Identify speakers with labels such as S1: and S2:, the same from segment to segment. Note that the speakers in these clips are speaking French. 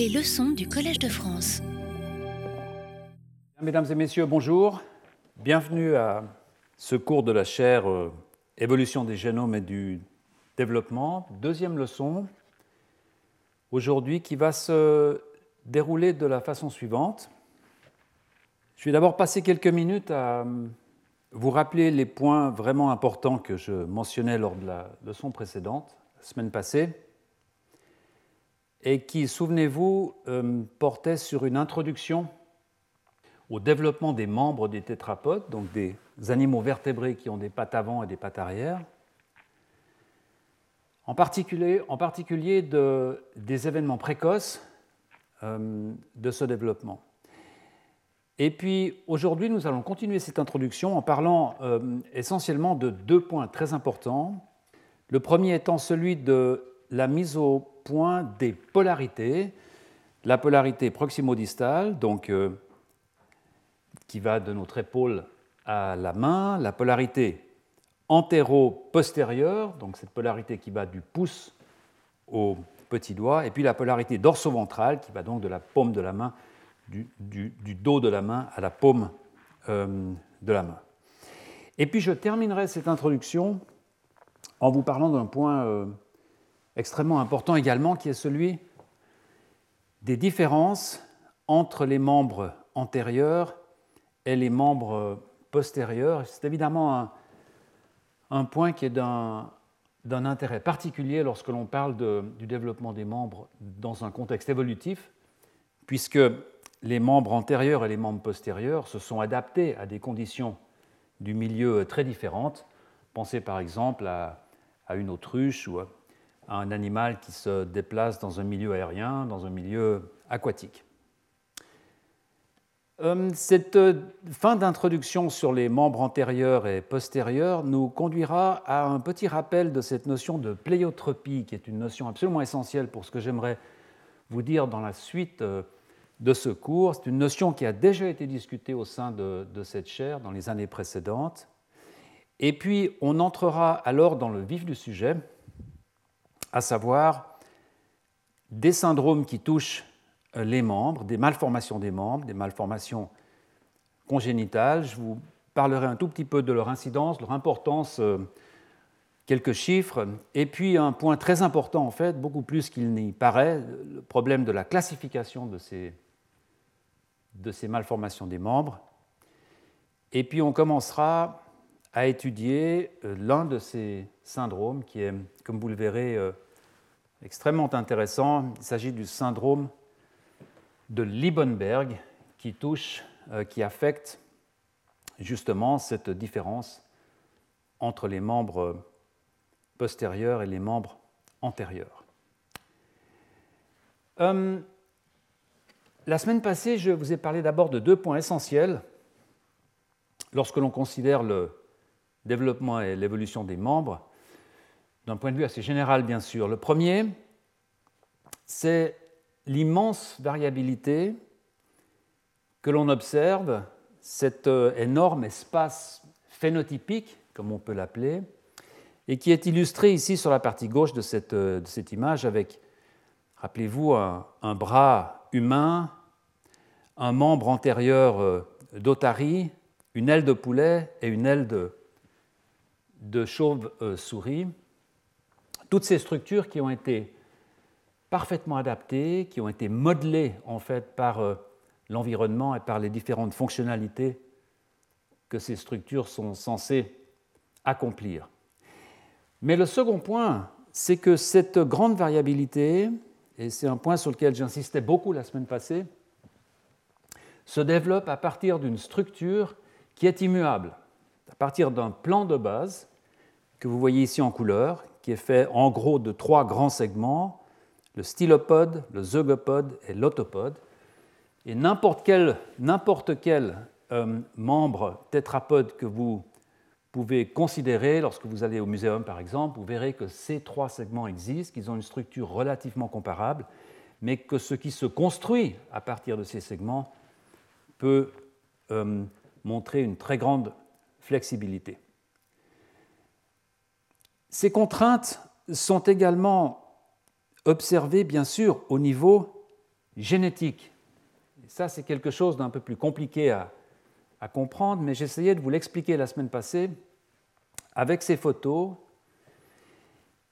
S1: Les leçons du Collège de France.
S2: Mesdames et messieurs, bonjour. Bienvenue à ce cours de la chaire euh, Évolution des génomes et du développement. Deuxième leçon, aujourd'hui, qui va se dérouler de la façon suivante. Je vais d'abord passer quelques minutes à euh, vous rappeler les points vraiment importants que je mentionnais lors de la leçon précédente, la semaine passée et qui, souvenez-vous, euh, portait sur une introduction au développement des membres des tétrapodes, donc des animaux vertébrés qui ont des pattes avant et des pattes arrière, en particulier, en particulier de, des événements précoces euh, de ce développement. Et puis aujourd'hui, nous allons continuer cette introduction en parlant euh, essentiellement de deux points très importants. Le premier étant celui de la mise au point des polarités. La polarité proximo-distale, donc euh, qui va de notre épaule à la main, la polarité antéro-postérieure, donc cette polarité qui va du pouce au petit doigt, et puis la polarité dorso-ventrale qui va donc de la paume de la main, du, dos de la main à la paume euh, de la main. Et puis je terminerai cette introduction en vous parlant d'un point euh, extrêmement important également, qui est celui des différences entre les membres antérieurs et les membres postérieurs. C'est évidemment un, point qui est d'un intérêt particulier lorsque l'on parle du développement des membres dans un contexte évolutif, puisque les membres antérieurs et les membres postérieurs se sont adaptés à des conditions du milieu très différentes. Pensez par exemple à, à une autruche ou à un animal qui se déplace dans un milieu aérien, dans un milieu aquatique. Euh, cette fin d'introduction sur les membres antérieurs et postérieurs nous conduira à un petit rappel de cette notion de pléiotropie, qui est une notion absolument essentielle pour ce que j'aimerais vous dire dans la suite euh, de ce cours. C'est une notion qui a déjà été discutée au sein de, de cette chaire dans les années précédentes. Et puis, on entrera alors dans le vif du sujet, à savoir des syndromes qui touchent euh, les membres, des malformations des membres, des malformations congénitales. Je vous parlerai un tout petit peu de leur incidence, leur importance, euh, quelques chiffres, et puis un point très important en fait, beaucoup plus qu'il n'y paraît, le problème de la classification de ces, de ces malformations des membres. Et puis on commencera à étudier euh, l'un de ces syndromes qui est, comme vous le verrez, euh, extrêmement intéressant. Il s'agit du syndrome de Liebenberg qui touche, euh, qui affecte justement cette différence entre les membres postérieurs et les membres antérieurs. la semaine passée, je vous ai parlé d'abord de deux points essentiels lorsque l'on considère le développement et l'évolution des membres, d'un point de vue assez général bien sûr. Le premier, c'est l'immense variabilité que l'on observe, cet euh, énorme espace phénotypique, comme on peut l'appeler, et qui est illustré ici sur la partie gauche de cette, euh, image avec, rappelez-vous, un, un, bras humain, un membre antérieur euh, d'otarie, une aile de poulet et une aile de, de chauve-souris, toutes ces structures qui ont été parfaitement adaptées, qui ont été modelées en fait par euh, l'environnement et par les différentes fonctionnalités que ces structures sont censées accomplir. Mais le second point, c'est que cette grande variabilité, et c'est un point sur lequel j'insistais beaucoup la semaine passée, se développe à partir d'une structure qui est immuable, à partir d'un plan de base que vous voyez ici en couleur, qui est fait en gros de trois grands segments, le stylopode, le zeugopode et l'autopode. Et n'importe quel, quel euh, membre tétrapode que vous pouvez considérer lorsque vous allez au muséum par exemple, vous verrez que ces trois segments existent, qu'ils ont une structure relativement comparable, mais que ce qui se construit à partir de ces segments peut euh, montrer une très grande flexibilité. Ces contraintes sont également observées, bien sûr, au niveau génétique. ça, c'est quelque chose d'un peu plus compliqué à, à comprendre, mais j'essayais de vous l'expliquer la semaine passée avec ces photos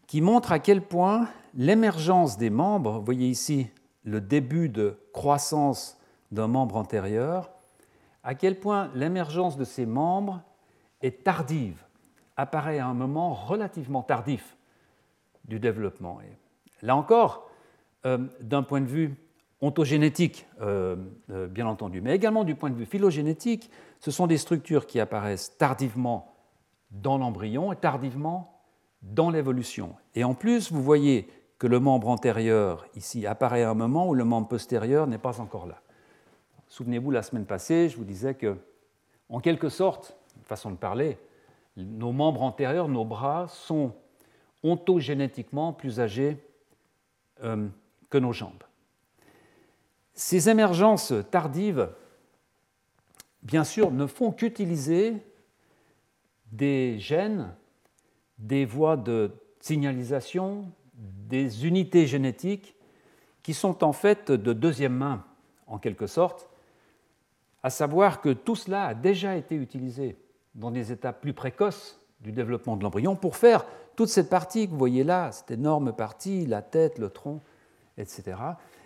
S2: qui montrent à quel point l'émergence des membres, vous voyez ici le début de croissance d'un membre antérieur, à quel point l'émergence de ces membres est tardive, apparaît à un moment relativement tardif du développement. Là encore, euh, d'un point de vue ontogénétique, euh, euh, bien entendu, mais également du point de vue phylogénétique, ce sont des structures qui apparaissent tardivement dans l'embryon et tardivement dans l'évolution. Et en plus, vous voyez que le membre antérieur ici apparaît à un moment où le membre postérieur n'est pas encore là. Souvenez-vous, la semaine passée, je vous disais que, en quelque sorte, façon de parler, nos membres antérieurs, nos bras, sont ontogénétiquement plus âgés euh, que nos jambes. Ces émergences tardives, bien sûr, ne font qu'utiliser des gènes, des voies de signalisation, des unités génétiques qui sont en fait de deuxième main, en quelque sorte, à savoir que tout cela a déjà été utilisé dans des étapes plus précoces du développement de l'embryon pour faire toute cette partie que vous voyez là, cette énorme partie, la tête, le tronc, etc.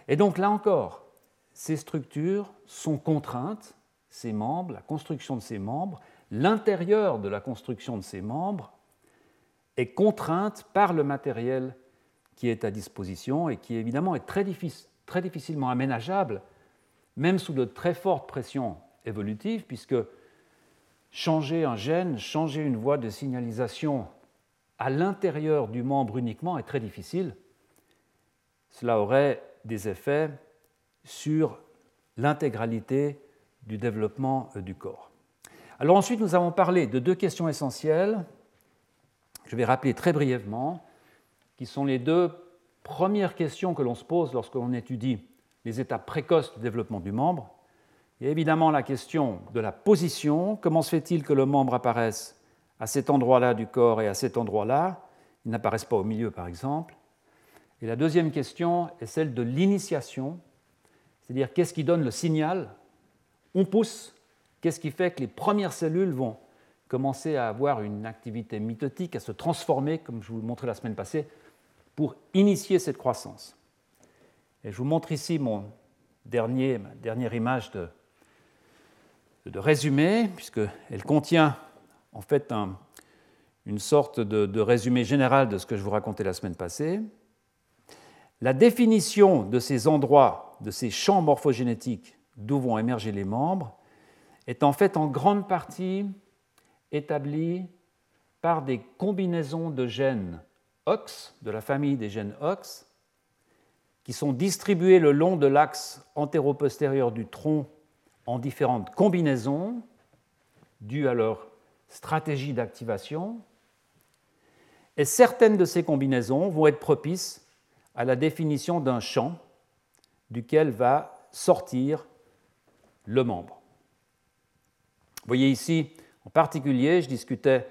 S2: Et donc là encore, ces structures sont contraintes, ces membres, la construction de ces membres, l'intérieur de la construction de ces membres est contrainte par le matériel qui est à disposition et qui évidemment est très, très difficilement aménageable, même sous de très fortes pressions évolutives, puisque changer un gène, changer une voie de signalisation à l'intérieur du membre uniquement est très difficile. Cela aurait des effets sur l'intégralité du développement euh, du corps. Ensuite, nous avons parlé de deux questions essentielles, je vais rappeler très brièvement, qui sont les deux premières questions que l'on se pose lorsque l'on étudie les étapes précoces du développement du membre. Il y a évidemment la question de la position. Comment se fait-il que le membre apparaisse à cet endroit-là du corps et à cet endroit-là? Il n'apparaissent pas au milieu, par exemple. Et la deuxième question est celle de l'initiation, c'est-à-dire qu'est-ce qui donne le signal? On pousse, qu'est-ce qui fait que les premières cellules vont commencer à avoir une activité mitotique, à se transformer, comme je vous le montrais la semaine passée, pour initier cette croissance? Et je vous montre ici mon dernier, ma dernière image de, de résumé, puisqu'elle contient en fait une sorte de, de résumé général de ce que je vous racontais la semaine passée. La définition de ces endroits, de ces champs morphogénétiques d'où vont émerger les membres, est en fait en grande partie établie par des combinaisons de gènes OX, de la famille des gènes OX, qui sont distribués le long de l'axe antéro-postérieur du tronc en différentes combinaisons dues à leur stratégie d'activation. Et certaines de ces combinaisons vont être propices à la définition d'un champ duquel va sortir le membre. Vous voyez ici, en particulier, je discutais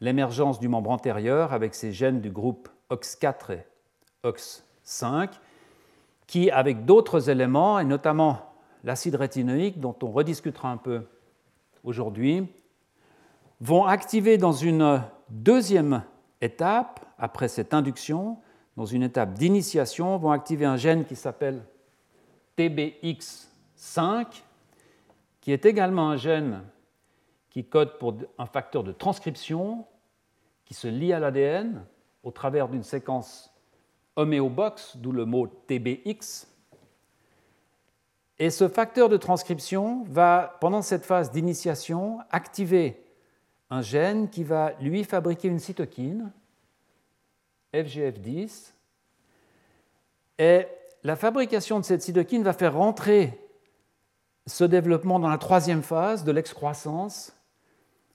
S2: l'émergence du membre antérieur avec ces gènes du groupe OX4 et OX5, qui, avec d'autres éléments, et notamment l'acide rétinoïque, dont on rediscutera un peu aujourd'hui, vont activer dans une deuxième étape, après cette induction, dans une étape d'initiation, vont activer un gène qui s'appelle TBX5, qui est également un gène qui code pour un facteur de transcription qui se lie à l'ADN au travers d'une séquence homéobox, d'où le mot TBX. Et ce facteur de transcription va, pendant cette phase d'initiation, activer un gène qui va lui fabriquer une cytokine FGF10. Et la fabrication de cette cytokine va faire rentrer ce développement dans la troisième phase de l'excroissance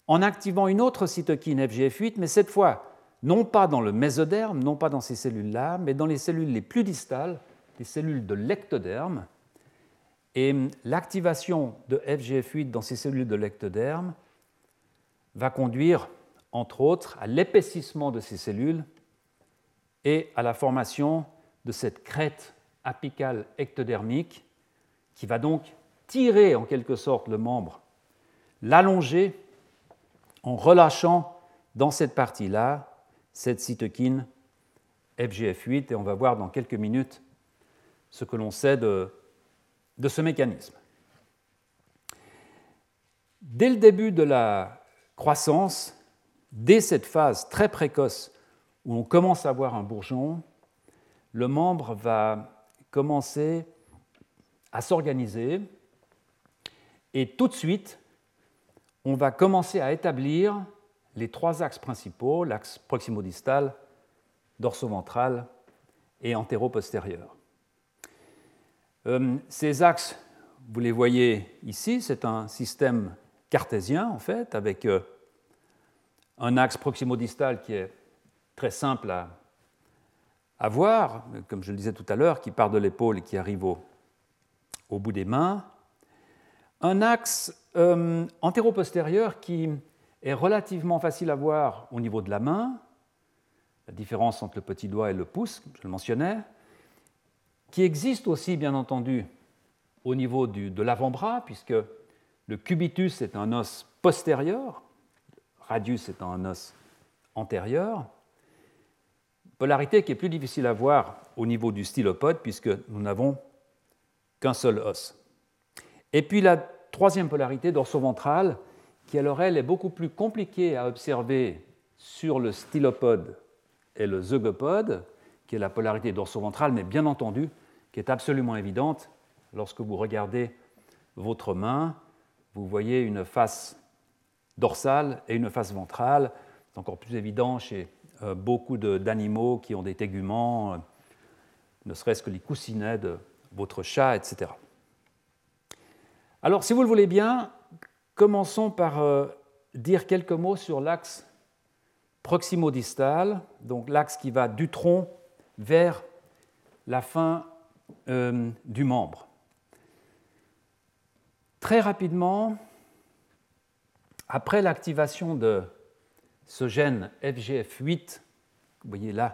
S2: en activant une autre cytokine FGF8, mais cette fois non pas dans le mésoderme, non pas dans ces cellules-là, mais dans les cellules les plus distales, les cellules de l'ectoderme. Et l'activation de FGF8 dans ces cellules de l'ectoderme va conduire, entre autres, à l'épaississement de ces cellules et à la formation de cette crête apicale ectodermique qui va donc tirer en quelque sorte le membre, l'allonger en relâchant dans cette partie-là cette cytokine FGF8 et on va voir dans quelques minutes ce que l'on sait de, de ce mécanisme. Dès le début de la croissance, dès cette phase très précoce où on commence à voir un bourgeon, le membre va commencer à s'organiser et tout de suite, on va commencer à établir les trois axes principaux, l'axe proximodistal, dorsoventral et antéro-postérieur. Euh, ces axes, vous les voyez ici, c'est un système cartésien en fait, avec euh, un axe proximodistal qui est très simple à, voir, comme je le disais tout à l'heure, qui part de l'épaule et qui arrive au, au, bout des mains. Un axe euh, antéro-postérieur qui est relativement facile à voir au niveau de la main, la différence entre le petit doigt et le pouce, je le mentionnais, qui existe aussi, bien entendu, au niveau du, de l'avant-bras, puisque le cubitus est un os postérieur, radius étant un os antérieur. Polarité qui est plus difficile à voir au niveau du stylopode, puisque nous n'avons qu'un seul os. Et puis la troisième polarité dorso-ventrale, qui alors elle est beaucoup plus compliquée à observer sur le stylopode et le zeugopode, qui est la polarité dorso-ventrale, mais bien entendu, qui est absolument évidente lorsque vous regardez votre main, vous voyez une face dorsale et une face ventrale. C'est encore plus évident chez euh, beaucoup d'animaux qui ont des téguments, euh, ne serait-ce que les coussinets de votre chat, etc. Alors, si vous le voulez bien, commençons par euh, dire quelques mots sur l'axe proximodistal, donc l'axe qui va du tronc vers la fin euh, du membre. Très rapidement, après l'activation de ce gène FGF8, vous voyez là,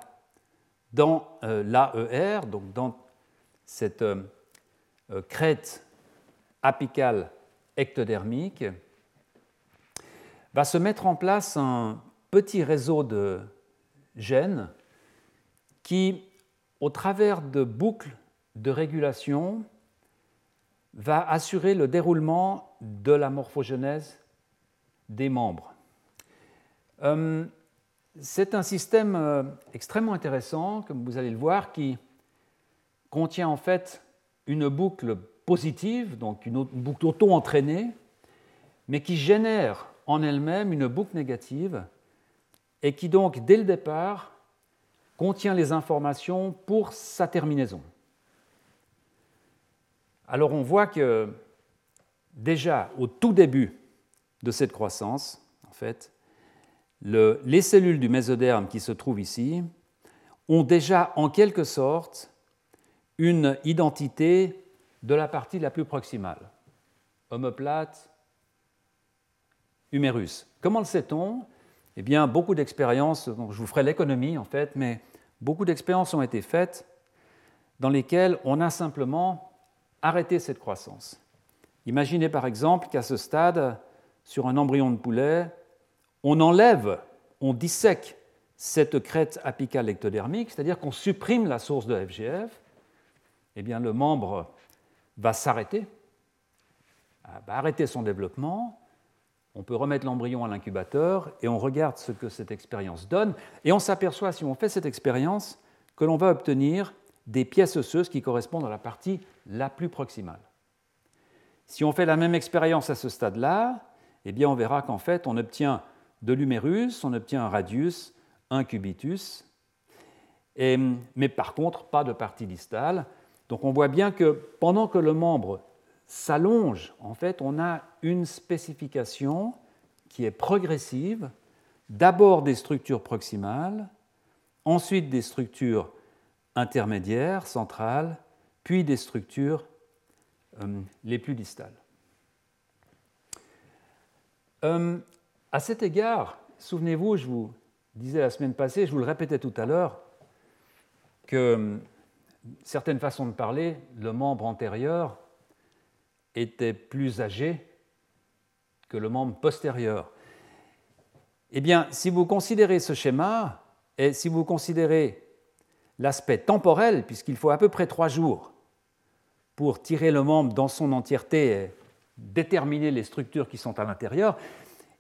S2: dans euh, l'AER, donc dans cette euh, crête apicale ectodermique, va se mettre en place un petit réseau de gènes qui, au travers de boucles de régulation, va assurer le déroulement de la morphogenèse des membres. Euh, c'est un système euh, extrêmement intéressant, comme vous allez le voir, qui contient en fait une boucle positive, donc une boucle auto-entraînée, mais qui génère en elle-même une boucle négative et qui donc, dès le départ, contient les informations pour sa terminaison. Alors on voit que déjà au tout début de cette croissance, en fait, les cellules du mésoderme qui se trouvent ici ont déjà en quelque sorte une identité de la partie la plus proximale. Homoplate, humérus. Comment le sait-on? Eh bien, beaucoup d'expériences, je vous ferai l'économie en fait, mais beaucoup d'expériences ont été faites dans lesquelles on a simplement arrêté cette croissance. Imaginez par exemple qu'à ce stade, sur un embryon de poulet, on enlève, on dissèque cette crête apicale ectodermique, c'est-à-dire qu'on supprime la source de FGF, eh bien le membre va s'arrêter, va arrêter son développement, on peut remettre l'embryon à l'incubateur et on regarde ce que cette expérience donne. Et on s'aperçoit, si on fait cette expérience, que l'on va obtenir des pièces osseuses qui correspondent à la partie la plus proximale. Si on fait la même expérience à ce stade-là, eh bien on verra qu'en fait on obtient de l'humérus, on obtient un radius, un cubitus, mais par contre pas de partie distale. Donc on voit bien que pendant que le membre s'allonge, en fait, on a une spécification qui est progressive, d'abord des structures proximales, ensuite des structures intermédiaires, centrales, puis des structures euh, les plus distales. Euh, à cet égard, souvenez-vous, je vous disais la semaine passée, je vous le répétais tout à l'heure, que certaine façon de parler, le membre antérieur était plus âgé que le membre postérieur. Eh bien, si vous considérez ce schéma, et si vous considérez l'aspect temporel, puisqu'il faut à peu près trois jours pour tirer le membre dans son entièreté et déterminer les structures qui sont à l'intérieur,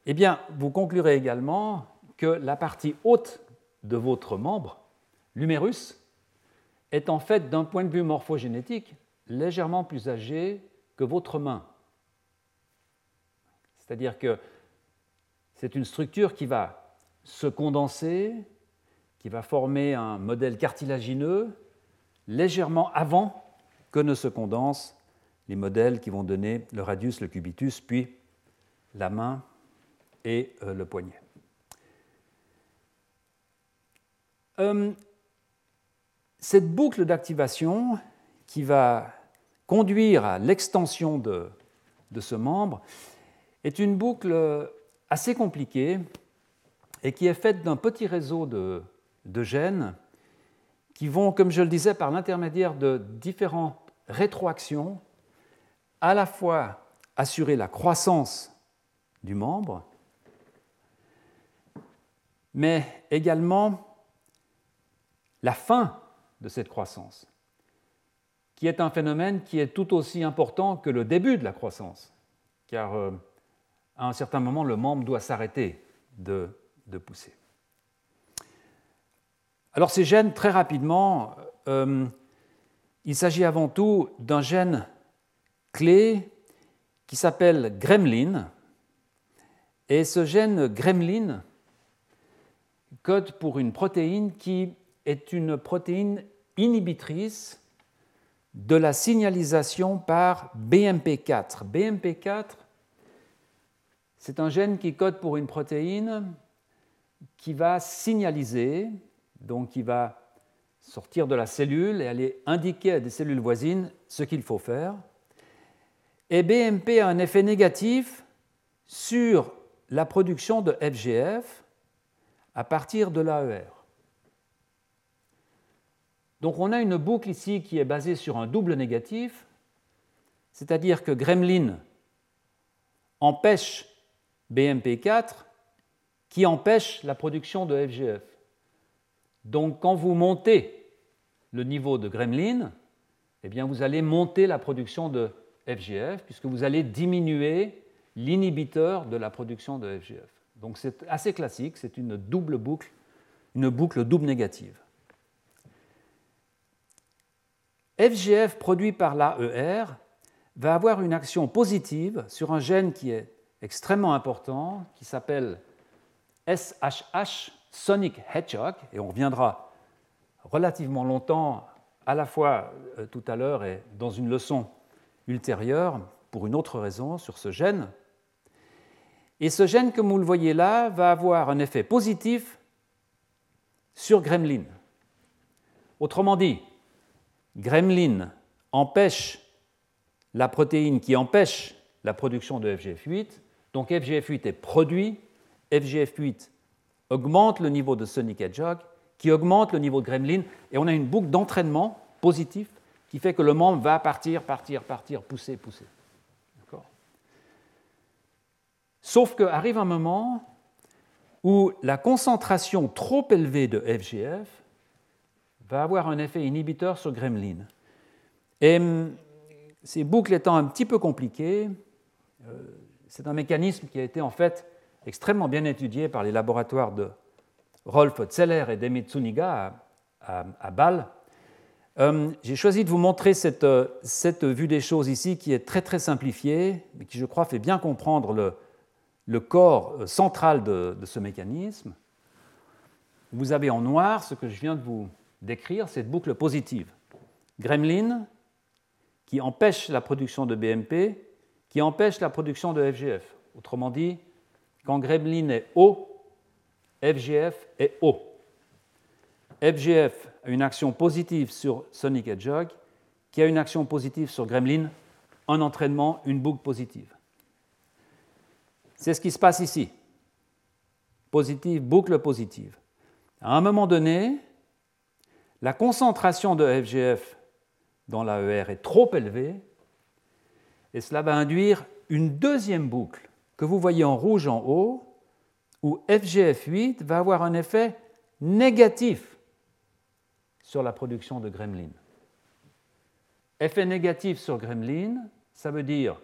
S2: eh bien, vous conclurez également que la partie haute de votre membre, l'humérus, est en fait, d'un point de vue morphogénétique, légèrement plus âgé que votre main. C'est-à-dire que c'est une structure qui va se condenser, qui va former un modèle cartilagineux légèrement avant que ne se condensent les modèles qui vont donner le radius, le cubitus, puis la main et euh, le poignet. Euh, cette boucle d'activation qui va conduire à l'extension de, ce membre est une boucle assez compliquée et qui est faite d'un petit réseau de, gènes qui vont, comme je le disais, par l'intermédiaire de différentes rétroactions, à la fois assurer la croissance du membre, mais également la fin de cette croissance, qui est un phénomène qui est tout aussi important que le début de la croissance, car euh, à un certain moment, le membre doit s'arrêter de, pousser. Alors ces gènes, très rapidement, euh, il s'agit avant tout d'un gène clé qui s'appelle gremlin, et ce gène gremlin code pour une protéine qui est une protéine inhibitrice de la signalisation par BMP4. BMP4, c'est un gène qui code pour une protéine qui va signaliser, donc qui va sortir de la cellule et aller indiquer à des cellules voisines ce qu'il faut faire. Et BMP a un effet négatif sur la production de FGF à partir de l'AER. Donc on a une boucle ici qui est basée sur un double négatif, c'est-à-dire que Gremlin empêche BMP4 qui empêche la production de FGF. Donc quand vous montez le niveau de Gremlin, eh vous allez monter la production de FGF puisque vous allez diminuer l'inhibiteur de la production de FGF. Donc c'est assez classique, c'est une double boucle, une boucle double négative. FGF produit par l'AER va avoir une action positive sur un gène qui est extrêmement important, qui s'appelle SHH, Sonic Hedgehog, et on reviendra relativement longtemps, à la fois euh, tout à l'heure et dans une leçon ultérieure, pour une autre raison, sur ce gène. Et ce gène, comme vous le voyez là, va avoir un effet positif sur Gremlin. Autrement dit, gremlin empêche la protéine qui empêche la production de FGF8. Donc FGF8 est produit, FGF8 augmente le niveau de Sonic Hedgehog, qui augmente le niveau de gremlin, et on a une boucle d'entraînement positif qui fait que le membre va partir, partir, partir, pousser, pousser. Sauf qu'arrive un moment où la concentration trop élevée de FGF va avoir un effet inhibiteur sur gremlin. Et hum, ces boucles étant un petit peu compliquées, euh, c'est un mécanisme qui a été en fait extrêmement bien étudié par les laboratoires de Rolf Zeller et Demi Tsuniga à, Bâle. Hum, j'ai choisi de vous montrer cette, cette, vue des choses ici qui est très très simplifiée, mais qui je crois fait bien comprendre le, le corps euh, central de, ce mécanisme. Vous avez en noir ce que je viens de vous d'écrire cette boucle positive. Gremlin, qui empêche la production de BMP, qui empêche la production de FGF. Autrement dit, quand Gremlin est haut, FGF est haut. FGF a une action positive sur Sonic Hedgehog, qui a une action positive sur Gremlin, un entraînement, une boucle positive. C'est ce qui se passe ici. Positive, boucle positive. À un moment donné, la concentration de FGF dans l'AER est trop élevée, et cela va induire une deuxième boucle que vous voyez en rouge en haut, où FGF8 va avoir un effet négatif sur la production de gremlin. Effet négatif sur gremlin, ça veut dire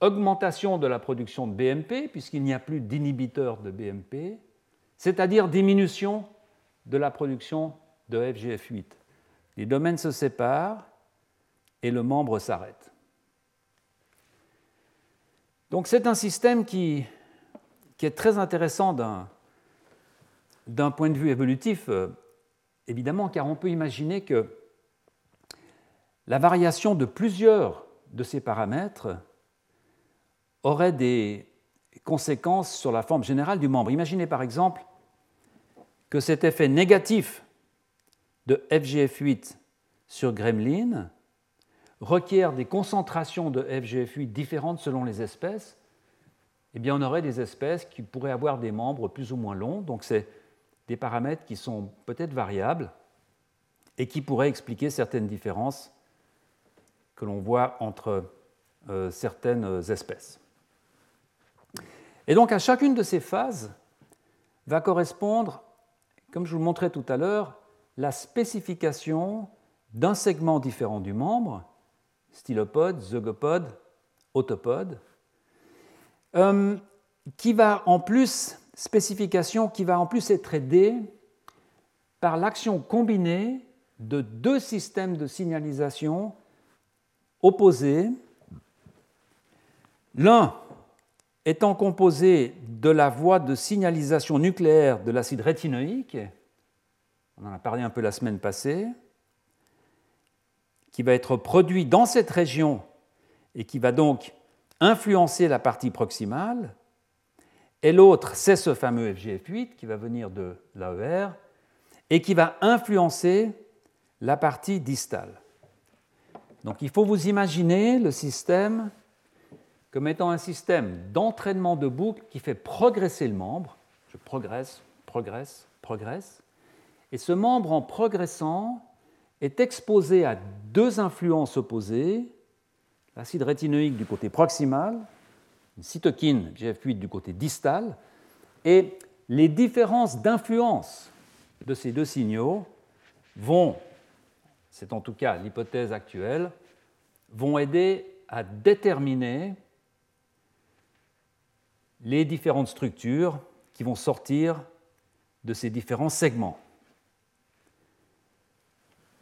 S2: augmentation de la production de BMP, puisqu'il n'y a plus d'inhibiteurs de BMP, c'est-à-dire diminution de la production de FGF8. Les domaines se séparent et le membre s'arrête. Donc c'est un système qui, est très intéressant d'un point de vue évolutif, euh, évidemment, car on peut imaginer que la variation de plusieurs de ces paramètres aurait des conséquences sur la forme générale du membre. Imaginez par exemple que cet effet négatif de FGF8 sur gremlin requiert des concentrations de FGF8 différentes selon les espèces, eh bien on aurait des espèces qui pourraient avoir des membres plus ou moins longs, donc c'est des paramètres qui sont peut-être variables et qui pourraient expliquer certaines différences que l'on voit entre euh, certaines espèces. Et donc à chacune de ces phases va correspondre, comme je vous le montrais tout à l'heure, la spécification d'un segment différent du membre, stylopode, zygopode, autopode, euh, qui va en plus, spécification qui va en plus être aidée par l'action combinée de deux systèmes de signalisation opposés. L'un étant composé de la voie de signalisation nucléaire de l'acide rétinoïque, on en a parlé un peu la semaine passée, qui va être produit dans cette région et qui va donc influencer la partie proximale, et l'autre, c'est ce fameux FGF8 qui va venir de l'AER et qui va influencer la partie distale. Donc il faut vous imaginer le système comme étant un système d'entraînement de boucle qui fait progresser le membre. Je progresse, progresse, progresse. Et ce membre, en progressant, est exposé à deux influences opposées, l'acide rétinoïque du côté proximal, une cytokine GF8 du côté distal, et les différences d'influence de ces deux signaux vont, c'est en tout cas l'hypothèse actuelle, vont aider à déterminer les différentes structures qui vont sortir de ces différents segments.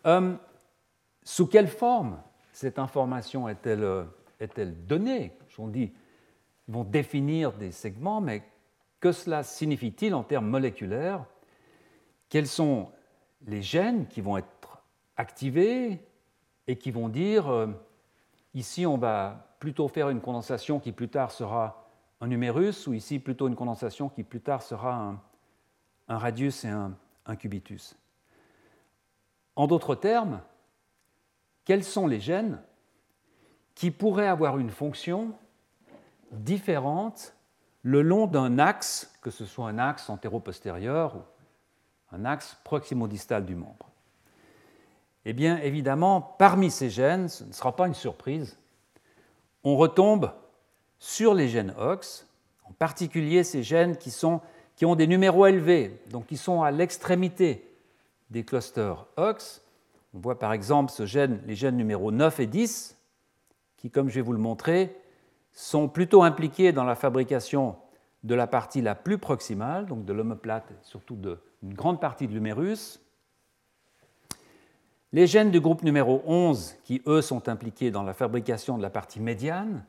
S2: Euh, sous quelle forme cette information est-elle euh, donnée? Je dit, ils vont définir des segments, mais que cela signifie-t-il en termes moléculaires? Quels sont les gènes qui vont être activés et qui vont dire, euh, ici on va plutôt faire une condensation qui plus tard sera un numérus, ou ici plutôt une condensation qui plus tard sera un, radius et un, cubitus? En d'autres termes, quels sont les gènes qui pourraient avoir une fonction différente le long d'un axe, que ce soit un axe antéro-postérieur ou un axe proximo-distal du membre? Eh bien, évidemment, parmi ces gènes, ce ne sera pas une surprise, on retombe sur les gènes OX, en particulier ces gènes qui, qui ont des numéros élevés, donc qui sont à l'extrémité des clusters OX. On voit par exemple les gènes numéros 9 et 10, qui, comme je vais vous le montrer, sont plutôt impliqués dans la fabrication de la partie la plus proximale, donc de l'omoplate, surtout d'une grande partie de l'humérus. Les gènes du groupe numéro 11, qui eux sont impliqués dans la fabrication de la partie médiane,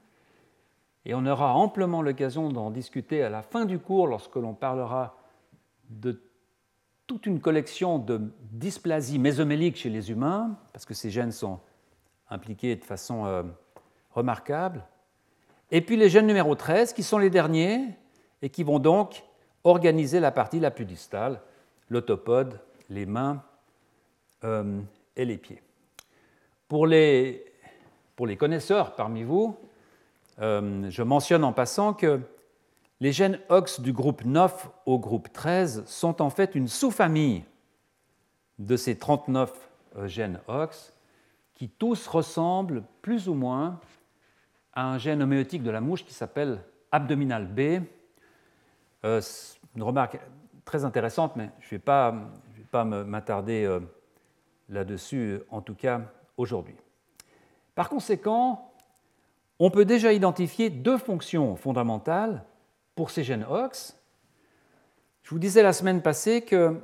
S2: et on aura amplement l'occasion d'en discuter à la fin du cours lorsque l'on parlera de toute une collection de dysplasies mésoméliques chez les humains, parce que ces gènes sont impliqués de façon euh, remarquable. Et puis les gènes numéro 13, qui sont les derniers, et qui vont donc organiser la partie la plus distale, l'autopode, les mains euh, et les pieds. Pour les, pour les connaisseurs parmi vous, euh, je mentionne en passant que les gènes OX du groupe 9 au groupe 13 sont en fait une sous-famille de ces 39 euh, gènes OX qui tous ressemblent plus ou moins à un gène homéotique de la mouche qui s'appelle abdominal B. Euh, une remarque très intéressante, mais je ne vais pas, m'attarder euh, là-dessus, en tout cas aujourd'hui. Par conséquent, on peut déjà identifier deux fonctions fondamentales pour ces gènes OX. Je vous disais la semaine passée que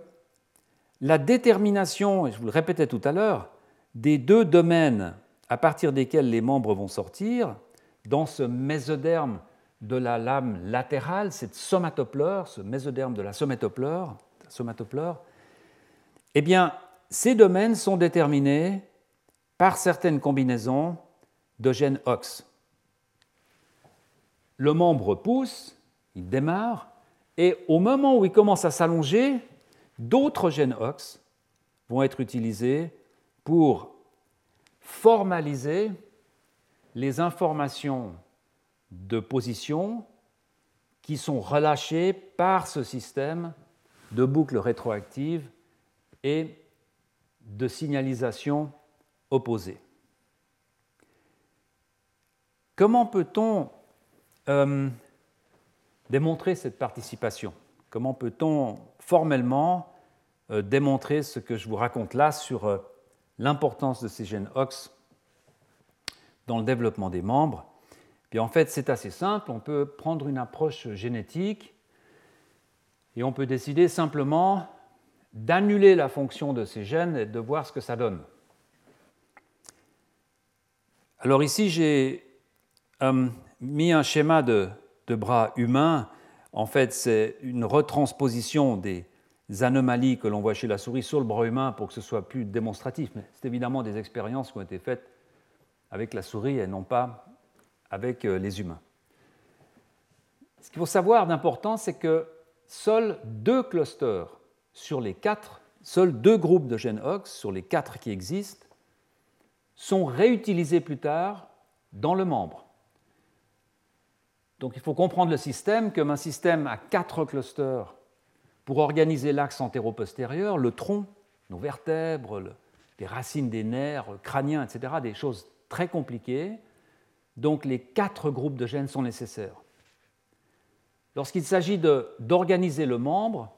S2: la détermination, et je vous le répétais tout à l'heure, des deux domaines à partir desquels les membres vont sortir, dans ce mésoderme de la lame latérale, cette somatopleure, ce mésoderme de la somatopleure eh bien, ces domaines sont déterminés par certaines combinaisons de gènes OX. Le membre pousse, il démarre, et au moment où il commence à s'allonger, d'autres gènes OX vont être utilisés pour formaliser les informations de position qui sont relâchées par ce système de boucles rétroactives et de signalisation opposée. Comment peut-on euh, démontrer cette participation Comment peut-on formellement euh, démontrer ce que je vous raconte là sur euh, l'importance de ces gènes OX dans le développement des membres? Puis en fait, c'est assez simple. On peut prendre une approche génétique et on peut décider simplement d'annuler la fonction de ces gènes et de voir ce que ça donne. Alors ici, j'ai euh, mis un schéma de, de bras humains. En fait, c'est une retransposition des anomalies que l'on voit chez la souris sur le bras humain pour que ce soit plus démonstratif. Mais c'est évidemment des expériences qui ont été faites avec la souris et non pas avec euh, les humains. Ce qu'il faut savoir d'important, c'est que seuls deux clusters sur les quatre, seuls deux groupes de gènes OX sur les quatre qui existent sont réutilisés plus tard dans le membre. Donc il faut comprendre le système comme un système à quatre clusters pour organiser l'axe antéro-postérieur, le tronc, nos vertèbres, les racines des nerfs crâniens, etc., des choses très compliquées. Donc les quatre groupes de gènes sont nécessaires. Lorsqu'il s'agit d'organiser le membre,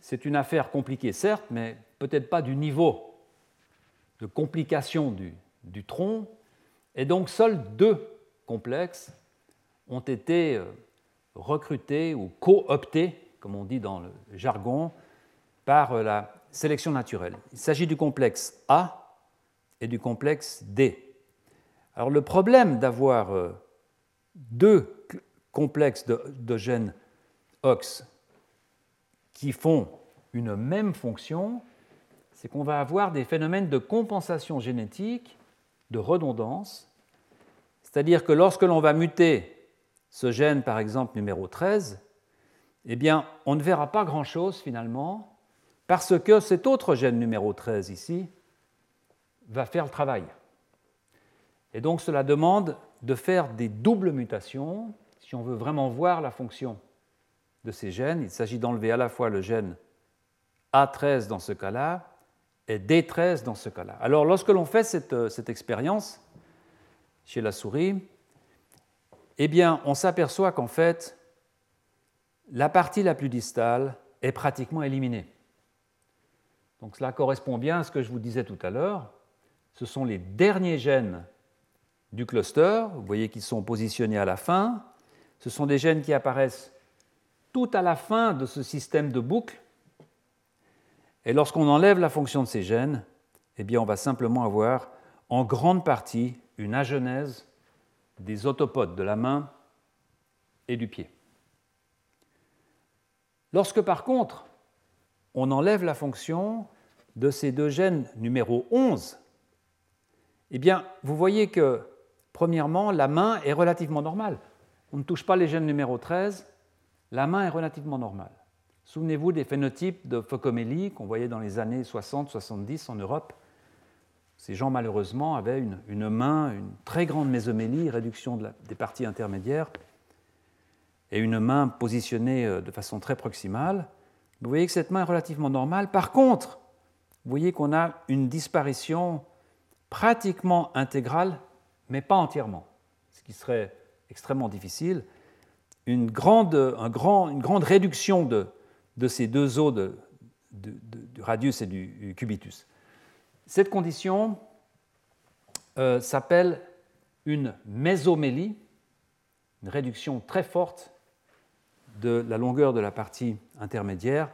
S2: c'est une affaire compliquée, certes, mais peut-être pas du niveau de complication du, tronc. Et donc, seuls deux complexes ont été euh, recrutés ou cooptés, comme on dit dans le jargon, par euh, la sélection naturelle. Il s'agit du complexe A et du complexe D. Alors le problème d'avoir euh, deux complexes de, de gènes OX qui font une même fonction, c'est qu'on va avoir des phénomènes de compensation génétique, de redondance, c'est-à-dire que lorsque l'on va muter ce gène, par exemple numéro 13, eh bien, on ne verra pas grand-chose finalement, parce que cet autre gène numéro 13 ici va faire le travail. Et donc cela demande de faire des doubles mutations si on veut vraiment voir la fonction de ces gènes. Il s'agit d'enlever à la fois le gène A13 dans ce cas-là et D13 dans ce cas-là. Alors lorsque l'on fait cette, euh, expérience chez la souris, eh on s'aperçoit qu'en fait, la partie la plus distale est pratiquement éliminée. Donc cela correspond bien à ce que je vous disais tout à l'heure. Ce sont les derniers gènes du cluster, vous voyez qu'ils sont positionnés à la fin. Ce sont des gènes qui apparaissent tout à la fin de ce système de boucle. Et lorsqu'on enlève la fonction de ces gènes, eh bien, on va simplement avoir en grande partie une agenèse des autopodes de la main et du pied. Lorsque par contre, on enlève la fonction de ces deux gènes numéro 11, eh bien, vous voyez que, premièrement, la main est relativement normale. On ne touche pas les gènes numéro 13, la main est relativement normale. Souvenez-vous des phénotypes de phocomélie qu'on voyait dans les années 60-70 en Europe. Ces gens, malheureusement, avaient une, main, une très grande mésomélie, réduction des parties intermédiaires, et une main positionnée euh, de façon très proximale. Vous voyez que cette main est relativement normale. Par contre, vous voyez qu'on a une disparition pratiquement intégrale, mais pas entièrement, ce qui serait extrêmement difficile. Une grande, un grand, une grande réduction de, de, ces deux os de, du radius et du cubitus. Cette condition euh, s'appelle une mésomélie, une réduction très forte de la longueur de la partie intermédiaire,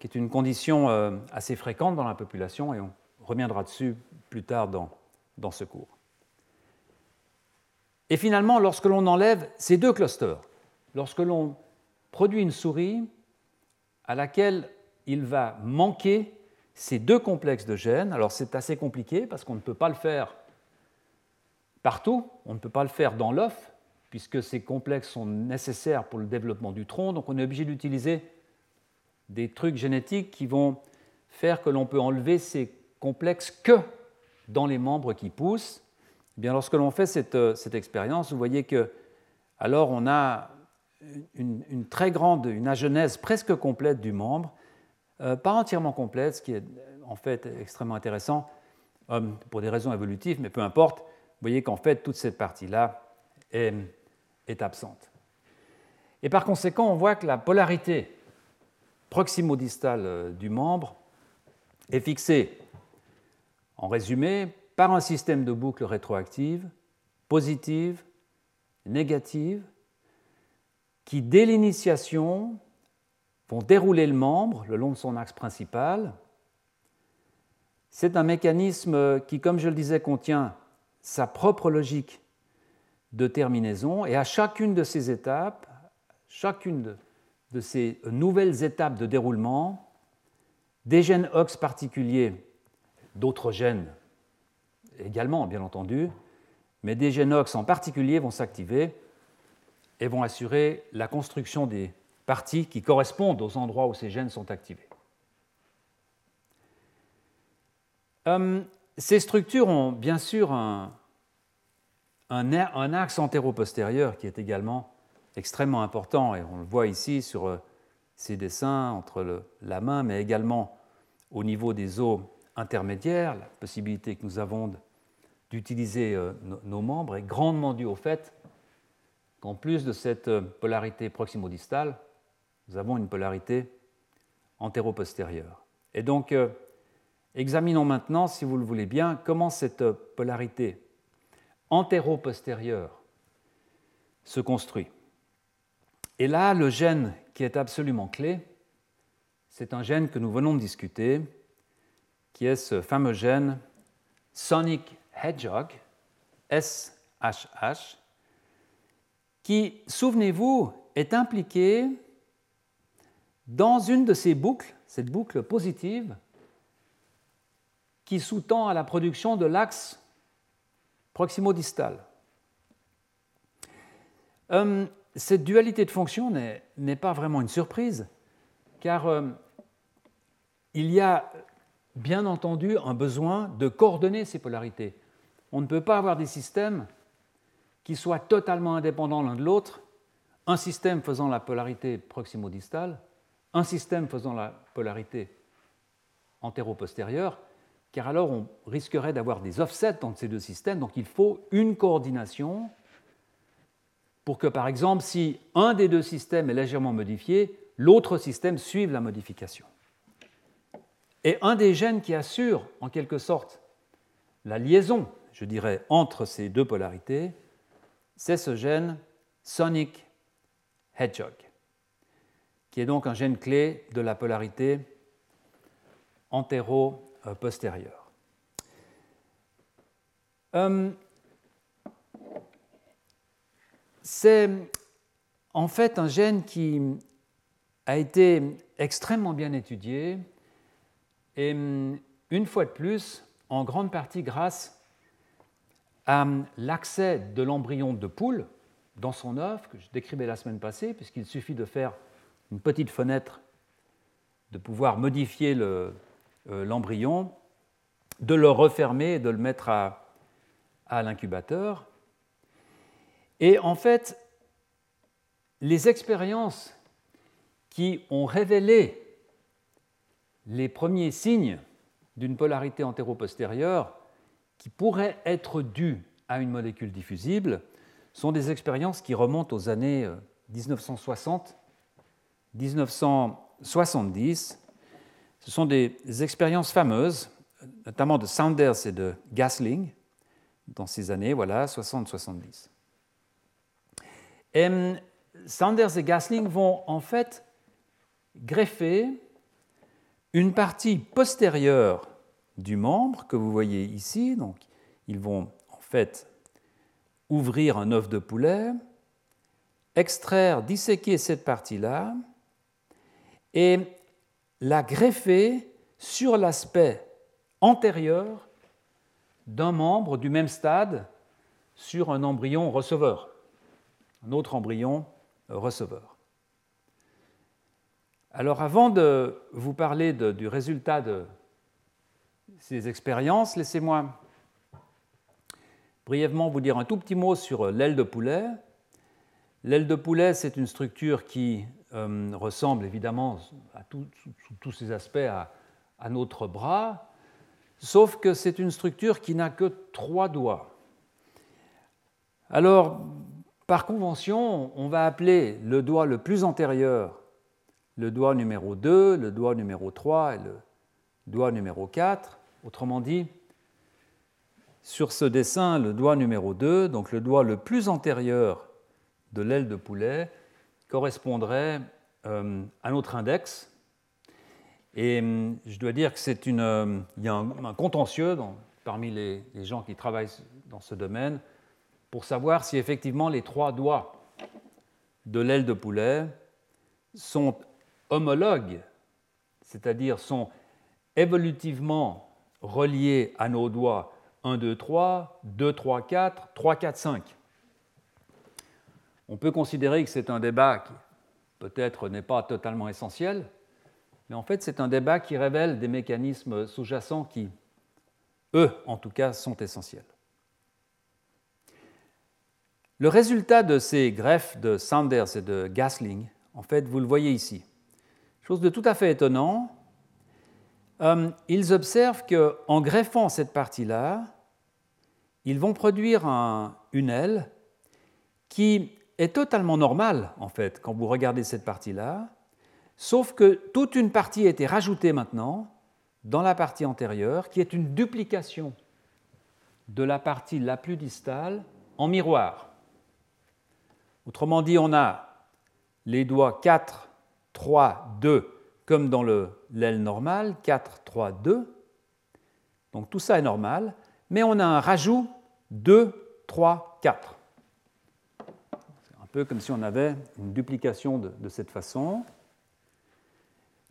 S2: qui est une condition euh, assez fréquente dans la population, et on reviendra dessus plus tard dans, dans ce cours. Et finalement, lorsque l'on enlève ces deux clusters, lorsque l'on produit une souris à laquelle il va manquer ces deux complexes de gènes, alors c'est assez compliqué parce qu'on ne peut pas le faire partout, on ne peut pas le faire dans l'œuf, puisque ces complexes sont nécessaires pour le développement du tronc, donc on est obligé d'utiliser des trucs génétiques qui vont faire que l'on peut enlever ces complexes que dans les membres qui poussent. Eh bien, lorsque l'on fait cette, euh, expérience, vous voyez que alors on a une, très grande, une agenèse presque complète du membre, euh, pas entièrement complète, ce qui est en fait extrêmement intéressant euh, pour des raisons évolutives, mais peu importe. Vous voyez qu'en fait toute cette partie-là est, est absente. Et par conséquent, on voit que la polarité proximodistale euh, du membre est fixée, en résumé, par un système de boucles rétroactives, positives, négatives, qui, dès l'initiation, vont dérouler le membre le long de son axe principal. C'est un mécanisme qui, comme je le disais, contient sa propre logique de terminaison, et à chacune de ces étapes, chacune de ces nouvelles étapes de déroulement, des gènes OX particuliers, d'autres gènes également, bien entendu, mais des gènes OX en particulier vont s'activer et vont assurer la construction des parties qui correspondent aux endroits où ces gènes sont activés. Hum, ces structures ont bien sûr un, axe antéro-postérieur qui est également extrêmement important, et on le voit ici sur euh, ces dessins entre la main, mais également au niveau des os intermédiaires, la possibilité que nous avons d'utiliser euh, nos membres est grandement due au fait qu'en plus de cette euh, polarité proximodistale, nous avons une polarité antéro-postérieure. Et donc, examinons maintenant, si vous le voulez bien, comment cette polarité antéro-postérieure se construit. Et là, le gène qui est absolument clé, c'est un gène que nous venons de discuter, qui est ce fameux gène Sonic Hedgehog, SHH, qui, souvenez-vous, est impliqué dans une de ces boucles, cette boucle positive, qui sous-tend à la production de l'axe proximodistal. Euh, cette dualité de fonction n'est pas vraiment une surprise, car euh, il y a bien entendu un besoin de coordonner ces polarités. On ne peut pas avoir des systèmes qui soient totalement indépendants l'un de l'autre, un système faisant la polarité proximodistale, un système faisant la polarité antéro-postérieure, car alors on risquerait d'avoir des offsets entre ces deux systèmes, donc il faut une coordination pour que, par exemple, si un des deux systèmes est légèrement modifié, l'autre système suive la modification. Et un des gènes qui assure, en quelque sorte, la liaison, je dirais, entre ces deux polarités, c'est ce gène Sonic Hedgehog, qui est donc un gène clé de la polarité antéro-postérieure. Euh, c'est en fait un gène qui a été extrêmement bien étudié et une fois de plus, en grande partie grâce à l'accès de l'embryon de poule dans son œuf, que je décrivais la semaine passée, puisqu'il suffit de faire une petite fenêtre, de pouvoir modifier euh, l'embryon, de le refermer et de le mettre à l'incubateur. Et en fait, les expériences qui ont révélé les premiers signes d'une polarité antéro-postérieure qui pourrait être due à une molécule diffusible sont des expériences qui remontent aux années 1960, euh, 1970. Ce sont des expériences fameuses, notamment de Saunders et de Gasling, dans ces années, voilà, 60-70. Sanders et Gasling vont en fait greffer une partie postérieure du membre que vous voyez ici. Donc, ils vont en fait ouvrir un œuf de poulet, extraire, disséquer cette partie-là et la greffer sur l'aspect antérieur d'un membre du même stade sur un embryon receveur, un autre embryon receveur. Alors avant de vous parler du résultat de ces expériences, laissez-moi brièvement vous dire un tout petit mot sur l'aile de poulet. L'aile de poulet, c'est une structure qui euh, ressemble évidemment à sous tous ses aspects à notre bras, sauf que c'est une structure qui n'a que trois doigts. Alors, par convention, on va appeler le doigt le plus antérieur le doigt numéro 2, le doigt numéro 3 et le doigt numéro 4. Autrement dit, sur ce dessin, le doigt numéro 2, donc le doigt le plus antérieur de l'aile de poulet, correspondrait euh, à notre index. Et hum, je dois dire que euh, il y a un, contentieux parmi les, gens qui travaillent dans ce domaine pour savoir si effectivement les trois doigts de l'aile de poulet sont homologues, c'est-à-dire sont évolutivement reliés à nos doigts 1, 2, 3, 2, 3, 4, 3, 4, 5. On peut considérer que c'est un débat qui peut-être n'est pas totalement essentiel, mais en fait c'est un débat qui révèle des mécanismes sous-jacents qui, eux en tout cas, sont essentiels. Le résultat de ces greffes de Sanders et de Gasling, en fait, vous le voyez ici. Chose de tout à fait étonnant, euh, ils observent qu'en greffant cette partie-là, ils vont produire une aile qui est totalement normale, en fait, quand vous regardez cette partie-là, sauf que toute une partie a été rajoutée maintenant dans la partie antérieure, qui est une duplication de la partie la plus distale en miroir. Autrement dit, on a les doigts 4, 3, 2, comme dans l'aile normale, 4, 3, 2. Donc tout ça est normal, mais on a un rajout 2, 3, 4. Peu comme si on avait une duplication de, cette façon.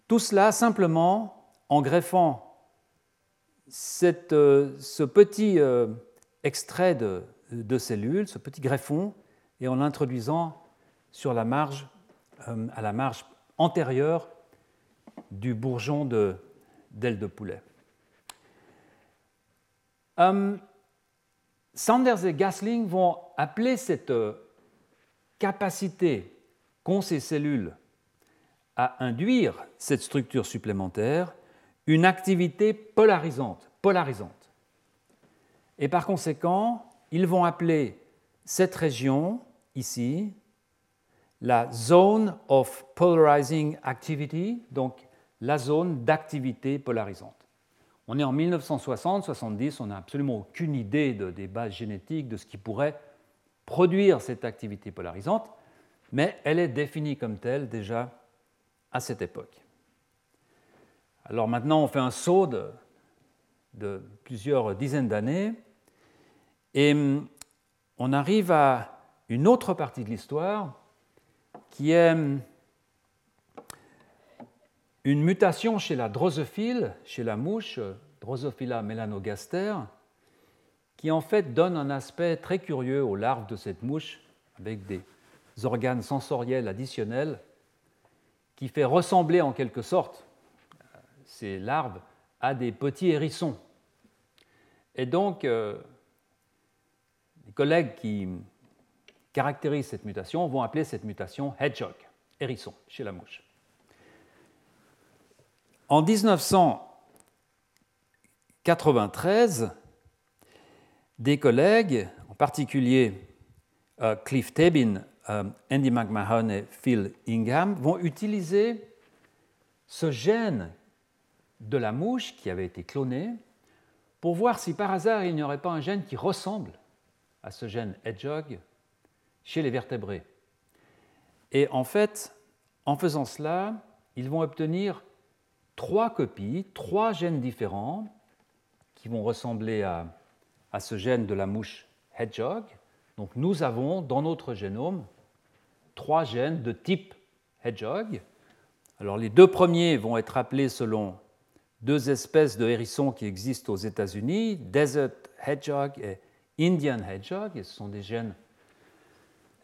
S2: Tout cela simplement en greffant euh, ce petit euh, extrait de, cellules, ce petit greffon, et en l'introduisant sur la marge, euh, à la marge antérieure du bourgeon d'aile de, poulet. Sanders et Gasling vont appeler cette capacité qu'ont ces cellules à induire cette structure supplémentaire une activité polarisante, polarisante. Et par conséquent, ils vont appeler cette région ici la zone of polarizing activity, donc la zone d'activité polarisante. On est en 1960-70, on n'a absolument aucune idée de, des bases génétiques, de ce qui pourrait produire cette activité polarisante, mais elle est définie comme telle déjà à cette époque. Alors maintenant, on fait un saut de, plusieurs dizaines d'années et hum, on arrive à une autre partie de l'histoire qui est une mutation chez la drosophile, chez la mouche, Drosophila melanogaster, qui en fait donne un aspect très curieux aux larves de cette mouche, avec des organes sensoriels additionnels, qui fait ressembler en quelque sorte ces larves à des petits hérissons. Et donc, euh, les collègues qui caractérisent cette mutation vont appeler cette mutation hedgehog, hérisson, chez la mouche. En 1900, 1993, des collègues, en particulier euh, Cliff Tabin, euh, Andy McMahon et Phil Ingham, vont utiliser ce gène de la mouche qui avait été cloné pour voir si par hasard il n'y aurait pas un gène qui ressemble à ce gène hedgehog chez les vertébrés. Et en fait, en faisant cela, ils vont obtenir trois copies, trois gènes différents qui vont ressembler à, à ce gène de la mouche hedgehog. Donc nous avons dans notre génome trois gènes de type hedgehog. Alors les deux premiers vont être appelés selon deux espèces de hérissons qui existent aux États-Unis, Desert Hedgehog et Indian Hedgehog, et ce sont des gènes